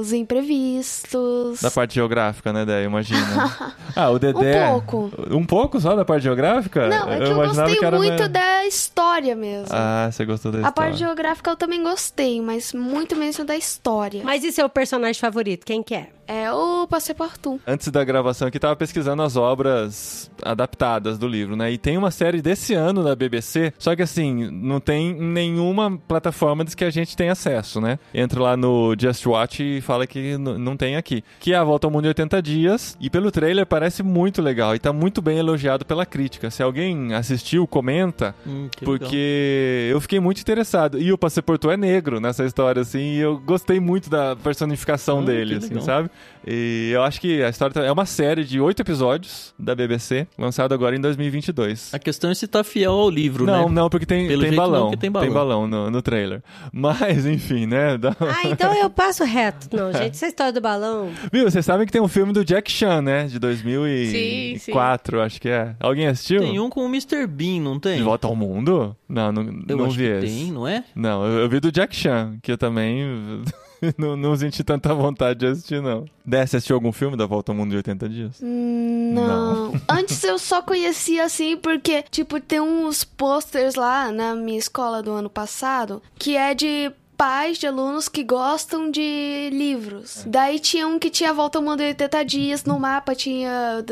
os imprevistos. Da parte geográfica, né, Dé? Imagina. [LAUGHS] ah, o Dedé. Um pouco. Um pouco só da parte geográfica? Não, é que eu, imaginava gostei que muito da história mesmo. Ah, você gostou da A história. parte geográfica eu também gostei, mas muito mesmo da história. Mas e seu personagem favorito? Quem que é? É o Passepartout. Antes da gravação aqui, tava pesquisando as obras adaptadas do livro, né? E tem uma série desse ano da BBC, só que assim, não tem em nenhuma plataforma que a gente tem acesso, né? Entra lá no Just Watch e fala que não tem aqui. Que é a Volta ao Mundo em 80 Dias, e pelo trailer parece muito legal, e tá muito bem elogiado pela crítica. Se alguém assistiu, comenta, Hum, que legal. porque eu fiquei muito interessado. E o Passepartout é negro nessa história, assim, e eu gostei muito da personificação Ah, dele, assim, sabe? E eu acho que a história tá- é uma série de oito episódios da BBC, lançado agora em 2022. A questão é se tá fiel ao livro, Não, né? não, porque tem, Pelo tem, jeito não, balão, porque tem balão. no, no trailer. [LAUGHS] Mas, enfim, né? dá- Ah, então eu passo reto. [LAUGHS] Não, gente, essa história do balão. Viu, vocês sabem que tem um filme do Jack Chan, né? De Sim, sim. 2004, acho que é. Alguém assistiu? Tem um com o Mr. Bean, não tem? De Volta ao Mundo? Não, não, Eu não acho vi que esse. tem, não é? Não, eu, eu vi do Jack Chan, que eu também [LAUGHS] não, não senti tanta vontade de assistir, não. Dé, você assistiu algum filme da Volta ao Mundo de 80 Dias? Hum, Não. [LAUGHS] Antes eu só conhecia assim porque, tipo, tem uns posters lá na minha escola do ano passado que é de pais de alunos que gostam de livros. Daí tinha um que tinha a Volta ao Mundo em 80 dias, no mapa tinha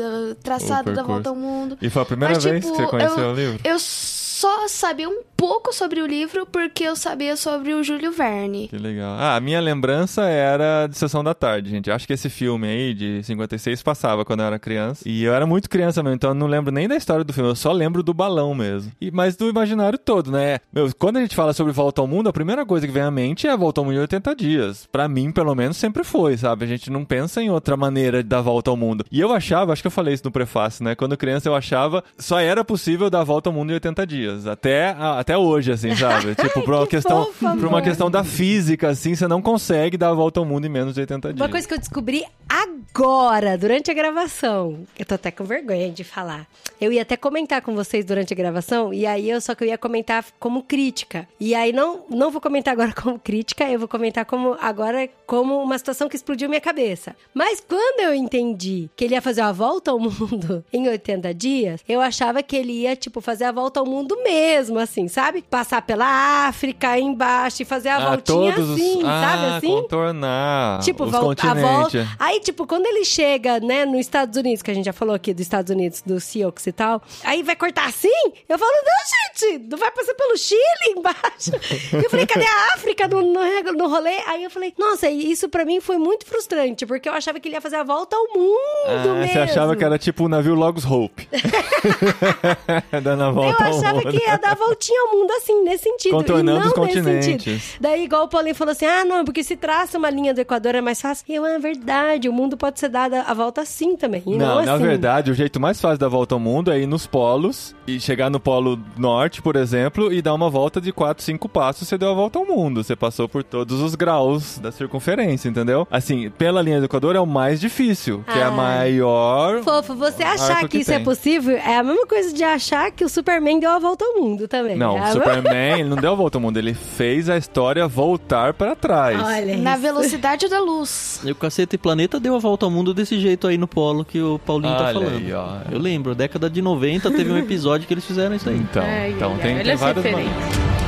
traçado O da. Volta ao Mundo. E foi a primeira Mas, vez tipo, que você conheceu eu- o livro? Eu só sabia um pouco sobre o livro porque eu sabia sobre o Júlio Verne. Que legal. Ah, a minha lembrança era de Sessão da Tarde, gente. Acho que esse filme aí, de 56, passava quando eu era criança. E eu era muito criança mesmo, então eu não lembro nem da história do filme, eu só lembro do balão mesmo. E, mas do imaginário todo, né? Meu, quando a gente fala sobre Volta ao Mundo, a primeira coisa que vem à mente é Volta ao Mundo em 80 dias. Pra mim, pelo menos, sempre foi, sabe? A gente não pensa em outra maneira de dar volta ao mundo. E eu achava, acho que eu falei isso no prefácio, né? Quando criança eu achava só era possível dar volta ao mundo em 80 dias. Até, a- até hoje, assim, sabe? [LAUGHS] tipo, por uma, que questão, fofo, por uma questão da física, assim, você não consegue dar a volta ao mundo em menos de 80 dias. Uma coisa que eu descobri agora, durante a gravação. Eu tô até com vergonha de falar. Eu ia até comentar com vocês durante a gravação, e aí eu só que eu ia comentar como crítica. E aí não, não vou comentar agora [LAUGHS] como crítica, eu vou comentar como agora como uma situação que explodiu minha cabeça. Mas quando eu entendi que ele ia fazer uma volta ao [LAUGHS] mundo em 80 dias, eu achava que ele ia, tipo, fazer a volta ao mundo mesmo, assim, sabe? Passar pela África embaixo e fazer a ah, voltinha assim, os... sabe ah, assim? contornar Tipo, os vol- a volta. Aí, tipo, quando ele chega, né, nos Estados Unidos, que a gente já falou aqui dos Estados Unidos, do Sioux e tal, aí vai cortar assim? Eu falo, não, gente, não vai passar pelo Chile embaixo. [LAUGHS] Eu falei, cadê a África no, no, no rolê? Aí eu falei, nossa, isso pra mim foi muito frustrante, porque eu achava que ele ia fazer a volta ao mundo Ah, mesmo. você achava que era tipo o navio Logos Hope. [LAUGHS] [LAUGHS] Dando a Eu volta ao achava que ia dar voltinha ao mundo assim, nesse sentido. Contornando e não os nesse continentes. sentido. Daí, igual o Paulinho falou assim: ah, não, porque se traça uma linha do Equador é mais fácil. E eu, é verdade, o mundo pode ser dado a volta assim também. Não, Não, na assim. verdade, o jeito mais fácil da volta ao mundo é ir nos polos e chegar no polo norte, por exemplo, e dar uma volta de 4, 5 passos, você deu a volta ao mundo. Você passou por todos os graus da circunferência, entendeu? Assim, pela linha do Equador é o mais difícil, que é a Ah. maior. Fofo, você achar que, que isso é tem. possível é a mesma coisa de achar que o Superman deu a volta ao mundo também. Não, Superman, ele não deu a volta ao mundo, ele fez a história voltar pra trás. Olha Na isso. velocidade da luz. E o Caceta e Planeta deu a volta ao mundo desse jeito aí no polo que o Paulinho tá Olha falando. aí, ó. Eu lembro, década de 90 teve um episódio que eles fizeram isso aí. Então, Ai, então ai, tem, ai, tem várias maneiras.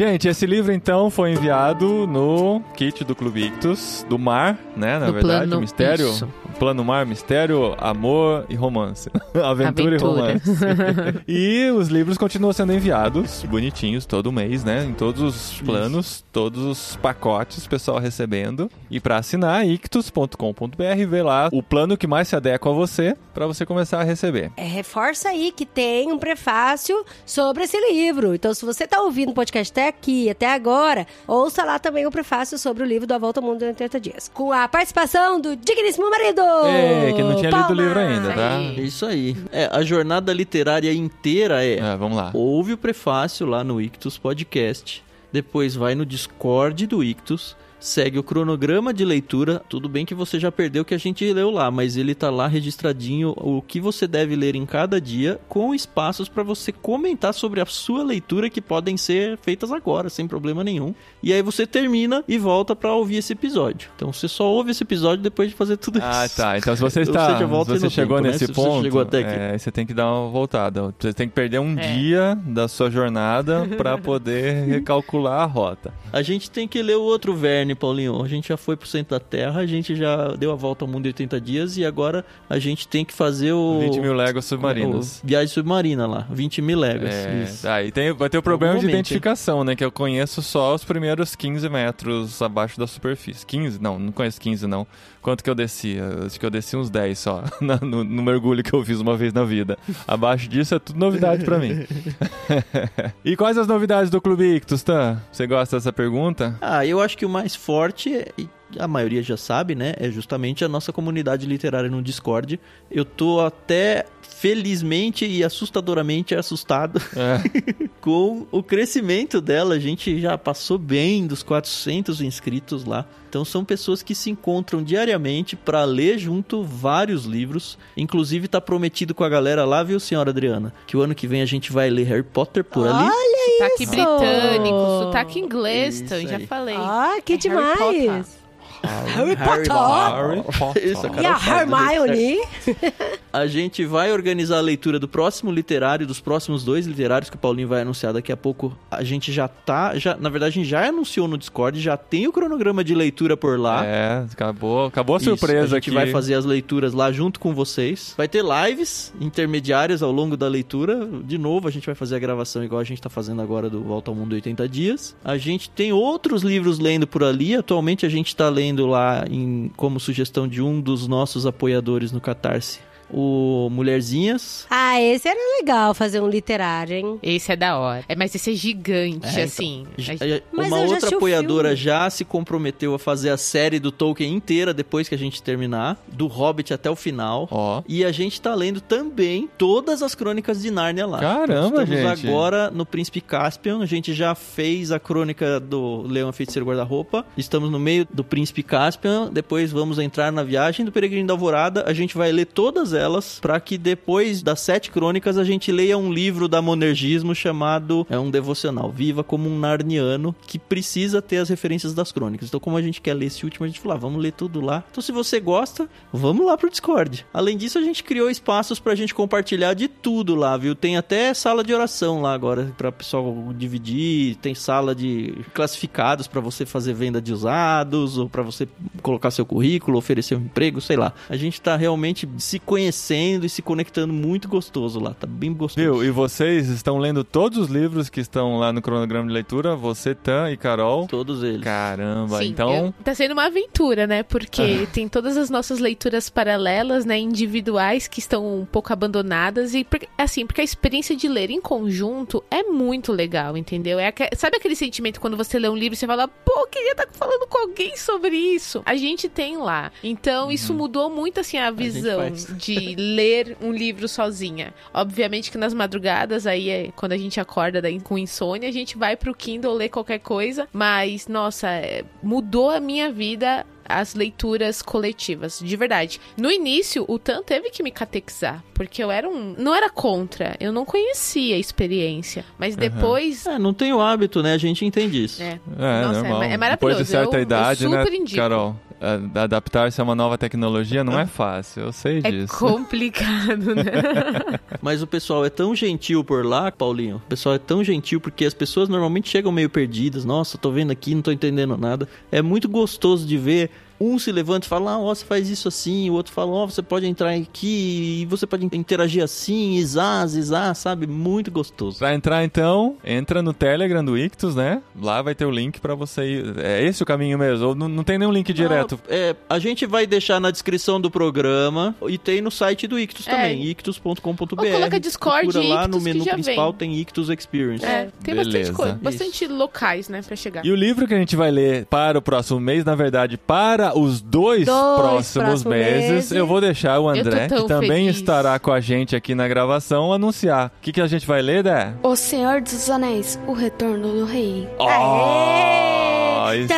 Gente, esse livro então foi enviado no kit do Clube Ictus, do Mar, né? Na No verdade, plano- mistério. isso. Plano Mar, mistério, amor e romance. Aventura, [LAUGHS] Aventura. e romance. [LAUGHS] e os livros continuam sendo enviados, bonitinhos, todo mês, né? Em todos os planos, todos os pacotes, o pessoal recebendo. E pra assinar, ictus.com.br, vê lá o plano que mais se adequa a você, pra você começar a receber. É, reforça aí que tem um prefácio sobre esse livro. Então, se você tá ouvindo o podcast aqui, até agora, ouça lá também o prefácio sobre o livro do A Volta ao Mundo em 80 Dias. Com a participação do digníssimo marido! Ei, que não tinha lido o Palmas! livro ainda, tá? É isso aí. É, a jornada literária inteira é. É, vamos lá. Ouve o prefácio lá no Ictus Podcast. Depois vai no Discord do Ictus. Segue o cronograma de leitura. Tudo bem que você já perdeu o que a gente leu lá, mas ele tá lá registradinho o que você deve ler em cada dia, com espaços para você comentar sobre a sua leitura que podem ser feitas agora, sem problema nenhum. E aí você termina e volta para ouvir esse episódio. Então você só ouve esse episódio depois de fazer tudo isso. Ah, tá. Então se você está, volta se você no chegou tempo, né? nesse Se você ponto, chegou até aqui. é, você tem que dar uma voltada. Você tem que perder um É. dia da sua jornada pra [LAUGHS] poder recalcular a rota. A gente tem que ler o outro Verne, Paulinho. A gente já foi pro centro da Terra, a gente já deu a volta ao mundo em 80 dias e agora a gente tem que fazer o. 20 mil léguas submarinas. o viagem submarina lá, 20 mil léguas. É, Isso. tá, e tem, vai ter o problema Algum de momento, identificação, né? Que eu conheço só os primeiros 15 metros abaixo da superfície. 15? Não, não conheço 15, não. Quanto que eu desci? Acho que eu desci uns 10 só, [LAUGHS] no, no mergulho que eu fiz uma vez na vida. Abaixo disso é tudo novidade pra mim. [LAUGHS] [LAUGHS] e quais as novidades do Clube Ictus, Tan? Você gosta dessa pergunta? Ah, eu acho que o mais forte, e a maioria já sabe, né? É justamente a nossa comunidade literária no Discord. Eu tô até felizmente e assustadoramente assustado É. [LAUGHS] com o crescimento dela. A gente já passou bem dos 400 inscritos lá. Então são pessoas que se encontram diariamente para ler junto vários livros. Inclusive tá prometido com a galera lá, viu, senhora Adriana, que o ano que vem a gente vai ler Harry Potter por ali. Sotaque isso! britânico, sotaque inglês, então, já falei. Ah, que É demais! Harry Harry Potter! Harry Potter. Isso, E a. Hermione? [LAUGHS] A gente vai organizar a leitura do próximo literário, dos próximos dois literários que o Paulinho vai anunciar daqui a pouco. A gente já tá, já, na verdade a gente já anunciou no Discord, já tem o cronograma de leitura por lá. É, acabou, acabou a Isso, surpresa a gente aqui. vai fazer as leituras lá junto com vocês. Vai ter lives intermediárias ao longo da leitura. De novo, a gente vai fazer a gravação igual a gente tá fazendo agora do Volta ao Mundo 80 Dias. A gente tem outros livros lendo por ali. Atualmente a gente tá lendo lá em, como sugestão de um dos nossos apoiadores no Catarse. O Mulherzinhas. Ah, esse era legal fazer um literário, hein? Esse é da hora. É, mas esse é gigante, É, então. assim. A- Mas Uma outra apoiadora já se comprometeu a fazer a série do Tolkien inteira depois que a gente terminar, do Hobbit até o final. Ó. E a gente tá lendo também todas as crônicas de Nárnia lá. Caramba, Nós estamos gente. agora no Príncipe Caspian. A gente já fez a crônica do Leão Feiticeiro Guarda-Roupa. Estamos no meio do Príncipe Caspian. Depois vamos entrar na viagem do Peregrino da Alvorada. A gente vai ler todas elas para que depois das sete crônicas a gente leia um livro da Monergismo chamado é um devocional Viva como um Narniano que precisa ter as referências das crônicas. Então como a gente quer ler esse último, a gente falou, ah, vamos ler tudo lá. Então se você gosta, vamos lá pro Discord. Além disso, a gente criou espaços pra gente compartilhar de tudo lá, viu? Tem até sala de oração lá agora pra pessoal dividir, tem sala de classificados pra você fazer venda de usados ou pra você colocar seu currículo, oferecer um emprego, sei lá. A gente tá realmente se conhecendo e se conectando muito gostoso lá, tá bem gostoso. Viu? E vocês estão lendo todos os livros que estão lá no cronograma de leitura? Você, Tan e Carol? Todos eles. Caramba, Sim, então. eu- tá sendo uma aventura, né? Porque [LAUGHS] tem todas as nossas leituras paralelas, né? Individuais que estão um pouco abandonadas. E assim, porque a experiência de ler em conjunto é muito legal, entendeu? É aque- sabe aquele sentimento quando você lê um livro e você fala, pô, eu queria estar falando com alguém sobre isso? A gente tem lá. Então, isso mudou muito assim a visão faz. de ler um livro sozinha. Obviamente que nas madrugadas, aí é quando a gente acorda daí com insônia, a gente vai pro Kindle ler qualquer coisa. Mas, nossa, é, mudou a minha vida as leituras coletivas, de verdade. No início, o Tan teve que me catequizar, porque eu era um. Não era contra, eu não conhecia a experiência. Mas depois. É, não tem o hábito, né? A gente entende isso. É. É, Nossa, é é maravilhoso. Depois de certa Eu- eu idade, né, super indico. Carol? Adaptar-se a uma nova tecnologia não é fácil, eu sei É disso. complicado, né? [LAUGHS] Mas o pessoal é tão gentil por lá, Paulinho. O pessoal é tão gentil porque as pessoas normalmente chegam meio perdidas. Nossa, tô vendo aqui, não tô entendendo nada. É muito gostoso de ver. Um se levanta e fala, ah, ó, você faz isso assim. O outro fala, ó, você pode entrar aqui e você pode interagir assim, isar, zizar, sabe? Muito gostoso. Pra entrar, então, entra no Telegram do Ictus, né? Lá vai ter o link pra você ir. É esse o caminho mesmo? Ou não, não tem nenhum link direto? Não, é, a gente vai deixar na descrição do programa e tem no site do Ictus É. também, ictus.com.br. Coloca Discord Procura e lá no Ictus que menu já principal vem. tem Ictus Experience. É, tem Beleza. bastante coisa, bastante locais, né, pra chegar. E o livro que a gente vai ler para o próximo mês, na verdade, para os dois, Dois próximos próximos meses, meses. eu vou deixar o André, que também feliz. estará com a gente aqui na gravação, anunciar. O que, que a gente vai ler, Dé? O Senhor dos Anéis, o Retorno do Rei. Oh, Aê! Isso- Tã,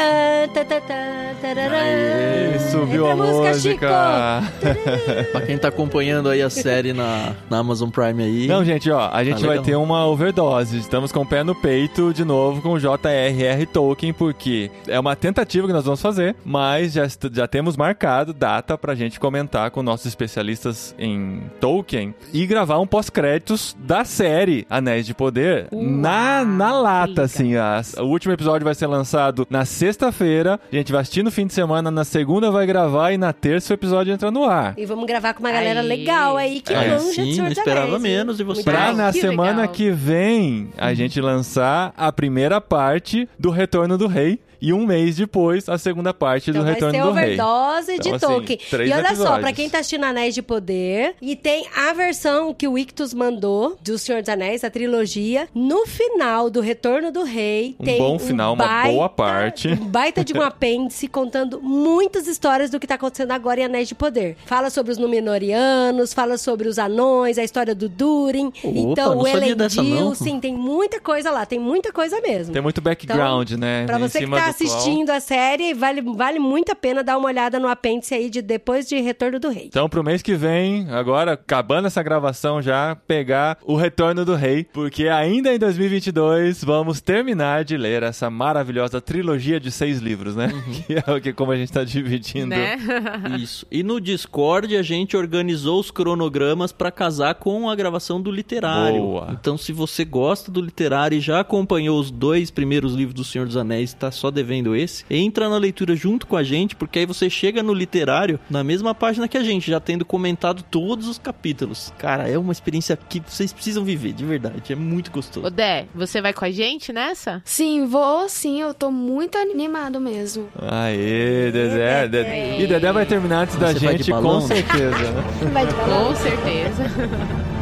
tã, tã, tã, tararã. Aí, subiu Entra a música. [LAUGHS] Pra quem tá acompanhando aí a série na, na Amazon Prime aí. Não, gente, ó, a gente Tá vai legal. ter uma overdose. Estamos com o pé no peito de novo com o J.R.R. Tolkien, porque é uma tentativa que nós vamos fazer, mas já, já temos marcado data pra gente comentar com nossos especialistas em Tolkien e gravar um pós-créditos da série Anéis de Poder Uau, na, na lata, assim. as- o último episódio vai ser lançado na sexta-feira, a gente vai assistir no fim de semana, na segunda vai gravar e na terça o episódio entra no ar. E vamos gravar com uma galera Aí. legal aí que É, manja de sim, não esperava Anéis, menos de Muito você. Pra na que semana legal. que vem a gente lançar a primeira parte do Retorno do Rei e um mês depois a segunda parte Então do vai Retorno ser do Rei. overdose Então, de assim, Tolkien. E olha só, episódios. pra quem tá assistindo Anéis de Poder, e tem a versão que o Ictus mandou do Senhor dos Anéis, a trilogia, no final do Retorno do Rei, Um tem bom final, uma baita- boa parte. Um baita de um [LAUGHS] apêndice contando muitas histórias do que tá acontecendo agora em Anéis de Poder. Fala sobre os Númenóreanos, fala sobre os anões, a história do Durin. Opa, então, o dessa, Elendil, sim, tem muita coisa lá, tem muita coisa mesmo. Tem muito background, né? Pra você que tá assistindo a série, vale, vale muito a pena dar uma olhada no apêndice aí de depois de Retorno do Rei. Então, pro mês que vem, agora, acabando essa gravação já, pegar o Retorno do Rei, porque ainda em 2022 vamos terminar de ler essa maravilhosa trilogia de seis livros, né? [LAUGHS] Que é o que como a gente tá dividindo. Né? [LAUGHS] Isso. E no Discord a gente organizou os cronogramas pra casar com a gravação do literário. Boa. Então, se você gosta do literário e já acompanhou os dois primeiros livros do Senhor dos Anéis, tá só devendo esse, entra na leitura junto com a gente, porque aí você chega no literário na mesma página que a gente, já tendo comentado todos os capítulos. Cara, é uma experiência que vocês precisam viver, de verdade. É muito gostoso. Ô, Dé, você vai com a gente nessa? Sim, vou sim, eu tô muito animado mesmo. Aê, Dedé. Dedé. E Dedé vai terminar antes da Você gente, com certeza. Vai de balão. Com certeza. [LAUGHS]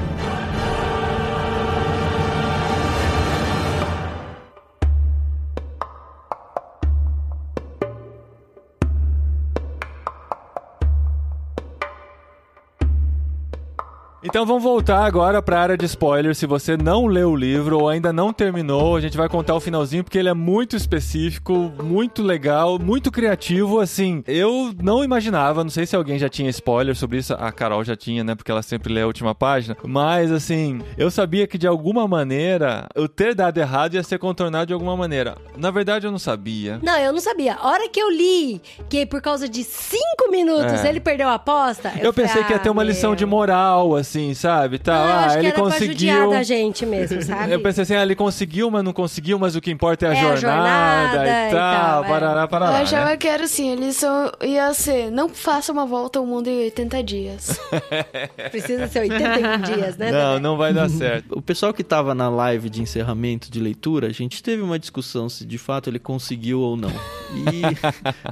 Então vamos voltar agora para a área de spoilers. Se você não leu o livro ou ainda não terminou, a gente vai contar o finalzinho porque ele é muito específico, muito legal, muito criativo. Assim, eu não imaginava, não sei se alguém já tinha spoiler sobre isso. A Carol já tinha, né? Porque ela sempre lê a última página. Mas assim, eu sabia que de alguma maneira eu ter dado errado ia ser contornado de alguma maneira. Na verdade, eu não sabia. Não, eu não sabia. A hora que eu li que por causa de cinco minutos É. ele perdeu a aposta. Eu, pensei falei, que ia ter uma ah, lição meu. de moral, assim, sabe? Tal. Não, eu ah, acho que ele era pra conseguiu. judiar da gente mesmo, [LAUGHS] sabe? Eu pensei assim, ah, ele conseguiu, mas não conseguiu, mas o que importa é a, É a jornada, jornada e e tal, tal, é. parará, eu parará, achava né? que era assim, eles só ia ser, não faça uma volta ao mundo em 80 dias. [LAUGHS] Precisa ser 81 dias, né? Não, não vai dar certo. [LAUGHS] O pessoal que tava na live de encerramento de leitura, a gente teve uma discussão se de fato ele conseguiu ou não. E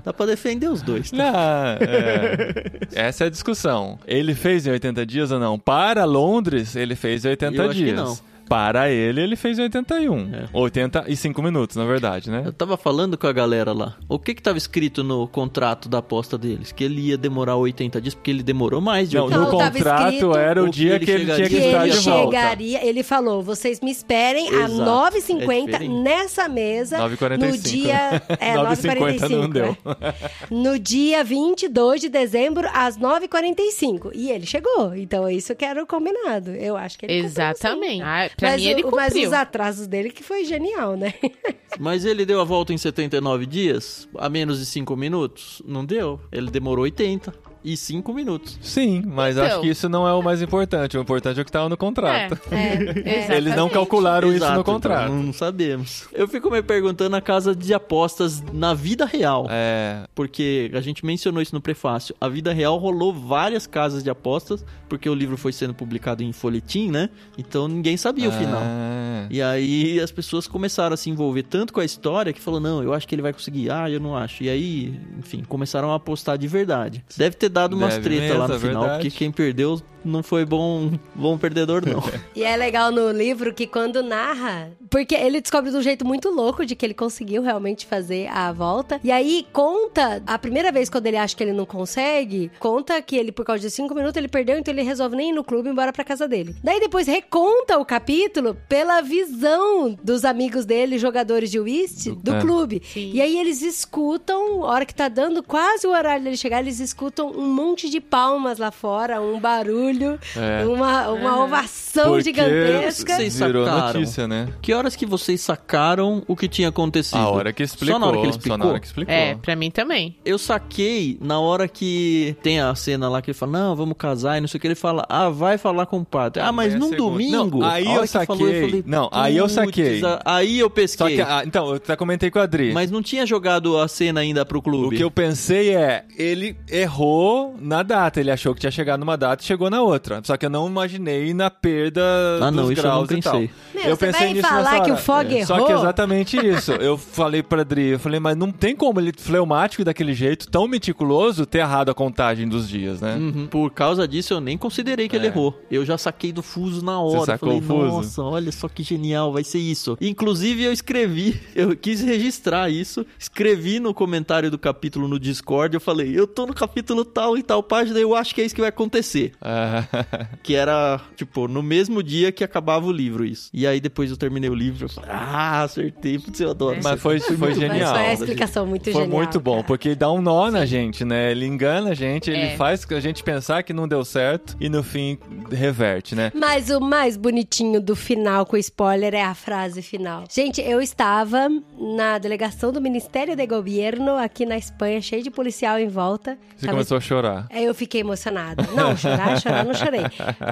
dá pra defender os dois. Não, é. Essa é a discussão. Ele fez em 80 dias ou não? Para Londres, ele fez em 80 Eu dias. não. Para ele, ele fez em 81. É. 85 minutos, na verdade, né? Eu tava falando com a galera lá. O que que tava escrito no contrato da aposta deles? Que ele ia demorar 80 dias, porque ele demorou mais de Não, 80 no Não, tava contrato escrito era o o que dia ele que ele tinha que estar ele de volta. chegaria, ele falou: vocês me esperem Exato, às é 9h50 diferente. nessa mesa. 9h45. [LAUGHS] [LAUGHS] No dia. É, 9h50 não 9h45. deu. é. No dia 22 de dezembro, às 9h45. E ele chegou. Então é isso que era o combinado. Eu acho que ele. Exatamente. Ah, Pra mas, mim, ele o- mas os atrasos dele que foi genial, né? [LAUGHS] Mas ele deu a volta em 79 dias, a menos de 5 minutos? Não deu. Ele demorou 80 e 5 minutos. Sim, mas Então. acho que isso não é o mais importante. O importante é o que tava no contrato. É, [LAUGHS] Eles não calcularam isso Exato, no então contrato. não sabemos. Eu fico me perguntando a casa de apostas na vida real. É, Porque a gente mencionou isso no prefácio. A vida real rolou várias casas de apostas, porque o livro foi sendo publicado em folhetim, né? Então ninguém sabia o final. Ah, E aí as pessoas começaram a se envolver tanto com a história que falou, não, eu acho que ele vai conseguir, ah, eu não acho. E aí, enfim, começaram a apostar de verdade. Deve ter dado umas Deve treta lá no é final, verdade. porque quem perdeu não foi bom, bom perdedor, não. [LAUGHS] E é legal no livro que quando narra, porque ele descobre de um jeito muito louco de que ele conseguiu realmente fazer a volta. E aí conta, a primeira vez quando ele acha que ele não consegue, conta que ele, por causa de cinco minutos, ele perdeu, então ele resolve nem ir no clube e ir embora pra casa dele. Daí depois reconta o capítulo pela visão dos amigos dele, jogadores de whist, do É. clube. Sim. E aí eles escutam, a hora que tá dando quase o horário dele chegar, eles escutam um monte de palmas lá fora, um barulho, É. uma, uma ovação porque gigantesca. Vocês Virou sacaram. notícia, né? Que horas que vocês sacaram o que tinha acontecido? A hora que explicou. Só na hora que ele Só explicou? na hora que explicou. É, pra mim também. Eu saquei na hora que tem a cena lá que ele fala, não, vamos casar e não sei o que. Ele fala, ah, vai falar com o padre. Ah, mas a num domingo. Não, aí eu que saquei. falou, eu falei, Não, aí eu "Putz, saquei. a- Aí eu Só pesquei. que, ah, então, eu até comentei com a Adri. Mas não tinha jogado a cena ainda pro O clube. que eu pensei é, ele errou na data. Ele achou que tinha chegado numa data e chegou na outra. Só que eu não imaginei na perda Ah, não, dos isso eu não graus e tal. pensei. Meu, eu você pensei vai nisso falar que o. Fog É, Só errou? que exatamente isso. Eu [LAUGHS] falei pra Adri, eu falei, mas não tem como ele fleumático daquele jeito, tão meticuloso, ter errado a contagem dos dias, né? Uhum. Por causa disso, eu nem considerei que ele É. errou. Eu já saquei do fuso na hora. Você sacou Falei, o fuso? nossa, olha só que genial, vai ser isso. Inclusive, eu escrevi, [LAUGHS] eu quis registrar isso. Escrevi no comentário do capítulo no Discord. Eu falei, eu tô no capítulo tal e tal página, eu acho que é isso que vai acontecer. É. [LAUGHS] Que era, tipo, no mesmo dia que acabava o livro, isso. E aí depois eu terminei o livro. Eu falei, ah, acertei, putz, eu adoro. Mas foi, foi Mas genial. foi a explicação muito Foi genial. muito bom, cara. porque dá um nó na gente, né? Ele engana a gente, ele É. faz a gente pensar que não deu certo e no fim reverte, né? Mas o mais bonitinho do final com spoiler é a frase final. Gente, eu estava na delegação do Ministério de Governo aqui na Espanha, cheio de policial em volta. Você começou a chorar. Aí eu fiquei emocionada. Não, chorar, chorar, [LAUGHS] não chorei.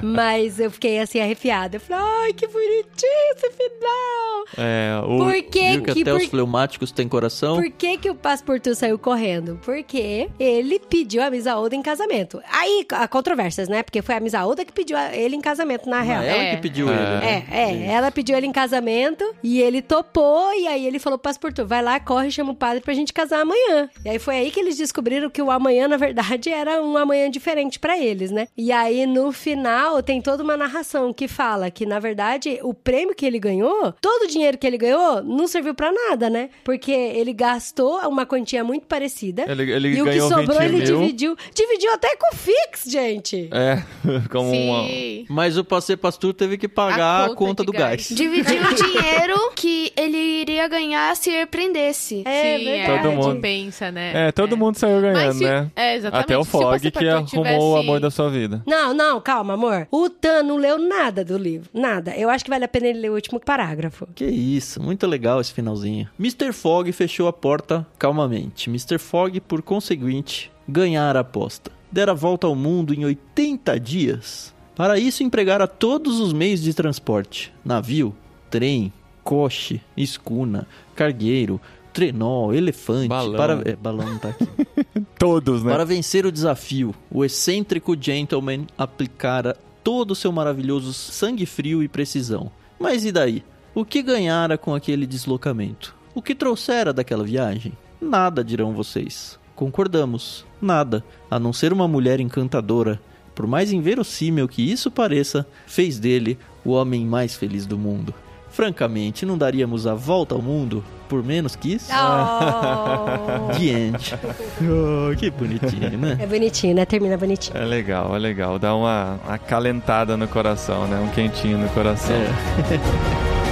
Mas eu fiquei assim, arrepiada. Eu falei, ai, que bonitinho esse final. É, o... Por que Viu que que... até por- os fleumáticos têm coração? Por que, que o Passepartout saiu correndo? Porque ele pediu a Misaoda em casamento. Aí, há controvérsias, né? Porque foi a Misaoda que pediu ele em casamento, na Não, real. ela É. que pediu É. ele. né? É, é, ela pediu ele em casamento e ele topou, e aí ele falou pro Passepartout, vai lá, corre, chama o padre pra gente casar amanhã. E aí foi aí que eles descobriram que o amanhã, na verdade, era um amanhã diferente pra eles, né? E aí, no final, tem toda uma narração que fala que, na verdade, o prêmio que ele ganhou, todo o dinheiro que ele ganhou, não serviu pra nada, né? Porque ele gastou uma quantia muito parecida. Ele, ele e o que sobrou, 20 ele mil. dividiu. Dividiu até com o Fix, gente. É, [LAUGHS] como uma... Sim. Mas o Passe Pastor teve que pagar a A conta, conta do gás. gás. Dividiu [LAUGHS] o dinheiro que ele iria ganhar se ele prendesse. É Sim, verdade. Todo a mundo- pensa, né? É, todo mundo saiu ganhando, Mas né? É, exatamente. Até o Fog, que arrumou tivesse- o amor da sua vida. Não, não, calma, amor. O Tan não leu nada do livro. Nada. Eu acho que vale a pena ele ler o último parágrafo. Que isso, muito legal esse finalzinho. Mr. Fogg fechou a porta calmamente. Mr. Fogg, por conseguinte, ganhara a aposta. Dera volta ao mundo em 80 dias. Para isso, empregara todos os meios de transporte: navio, trem, coche, escuna, cargueiro, trenó, elefante. Balão. Para... É, balão não tá aqui. [LAUGHS] Todos, né? Para vencer o desafio, o excêntrico gentleman aplicara todo o seu maravilhoso sangue frio e precisão. Mas e daí? O que ganhara com aquele deslocamento? O que trouxera daquela viagem? Nada, dirão vocês. Concordamos, nada, a não ser uma mulher encantadora. Por mais inverossímil que isso pareça, fez dele o homem mais feliz do mundo. Francamente, não daríamos a volta ao mundo por menos que isso? Oh. [LAUGHS] The end. Oh, que bonitinho, né? é bonitinho, né? Termina bonitinho. É legal, é legal. Dá uma acalentada no coração, né? Um quentinho no coração. É. [LAUGHS]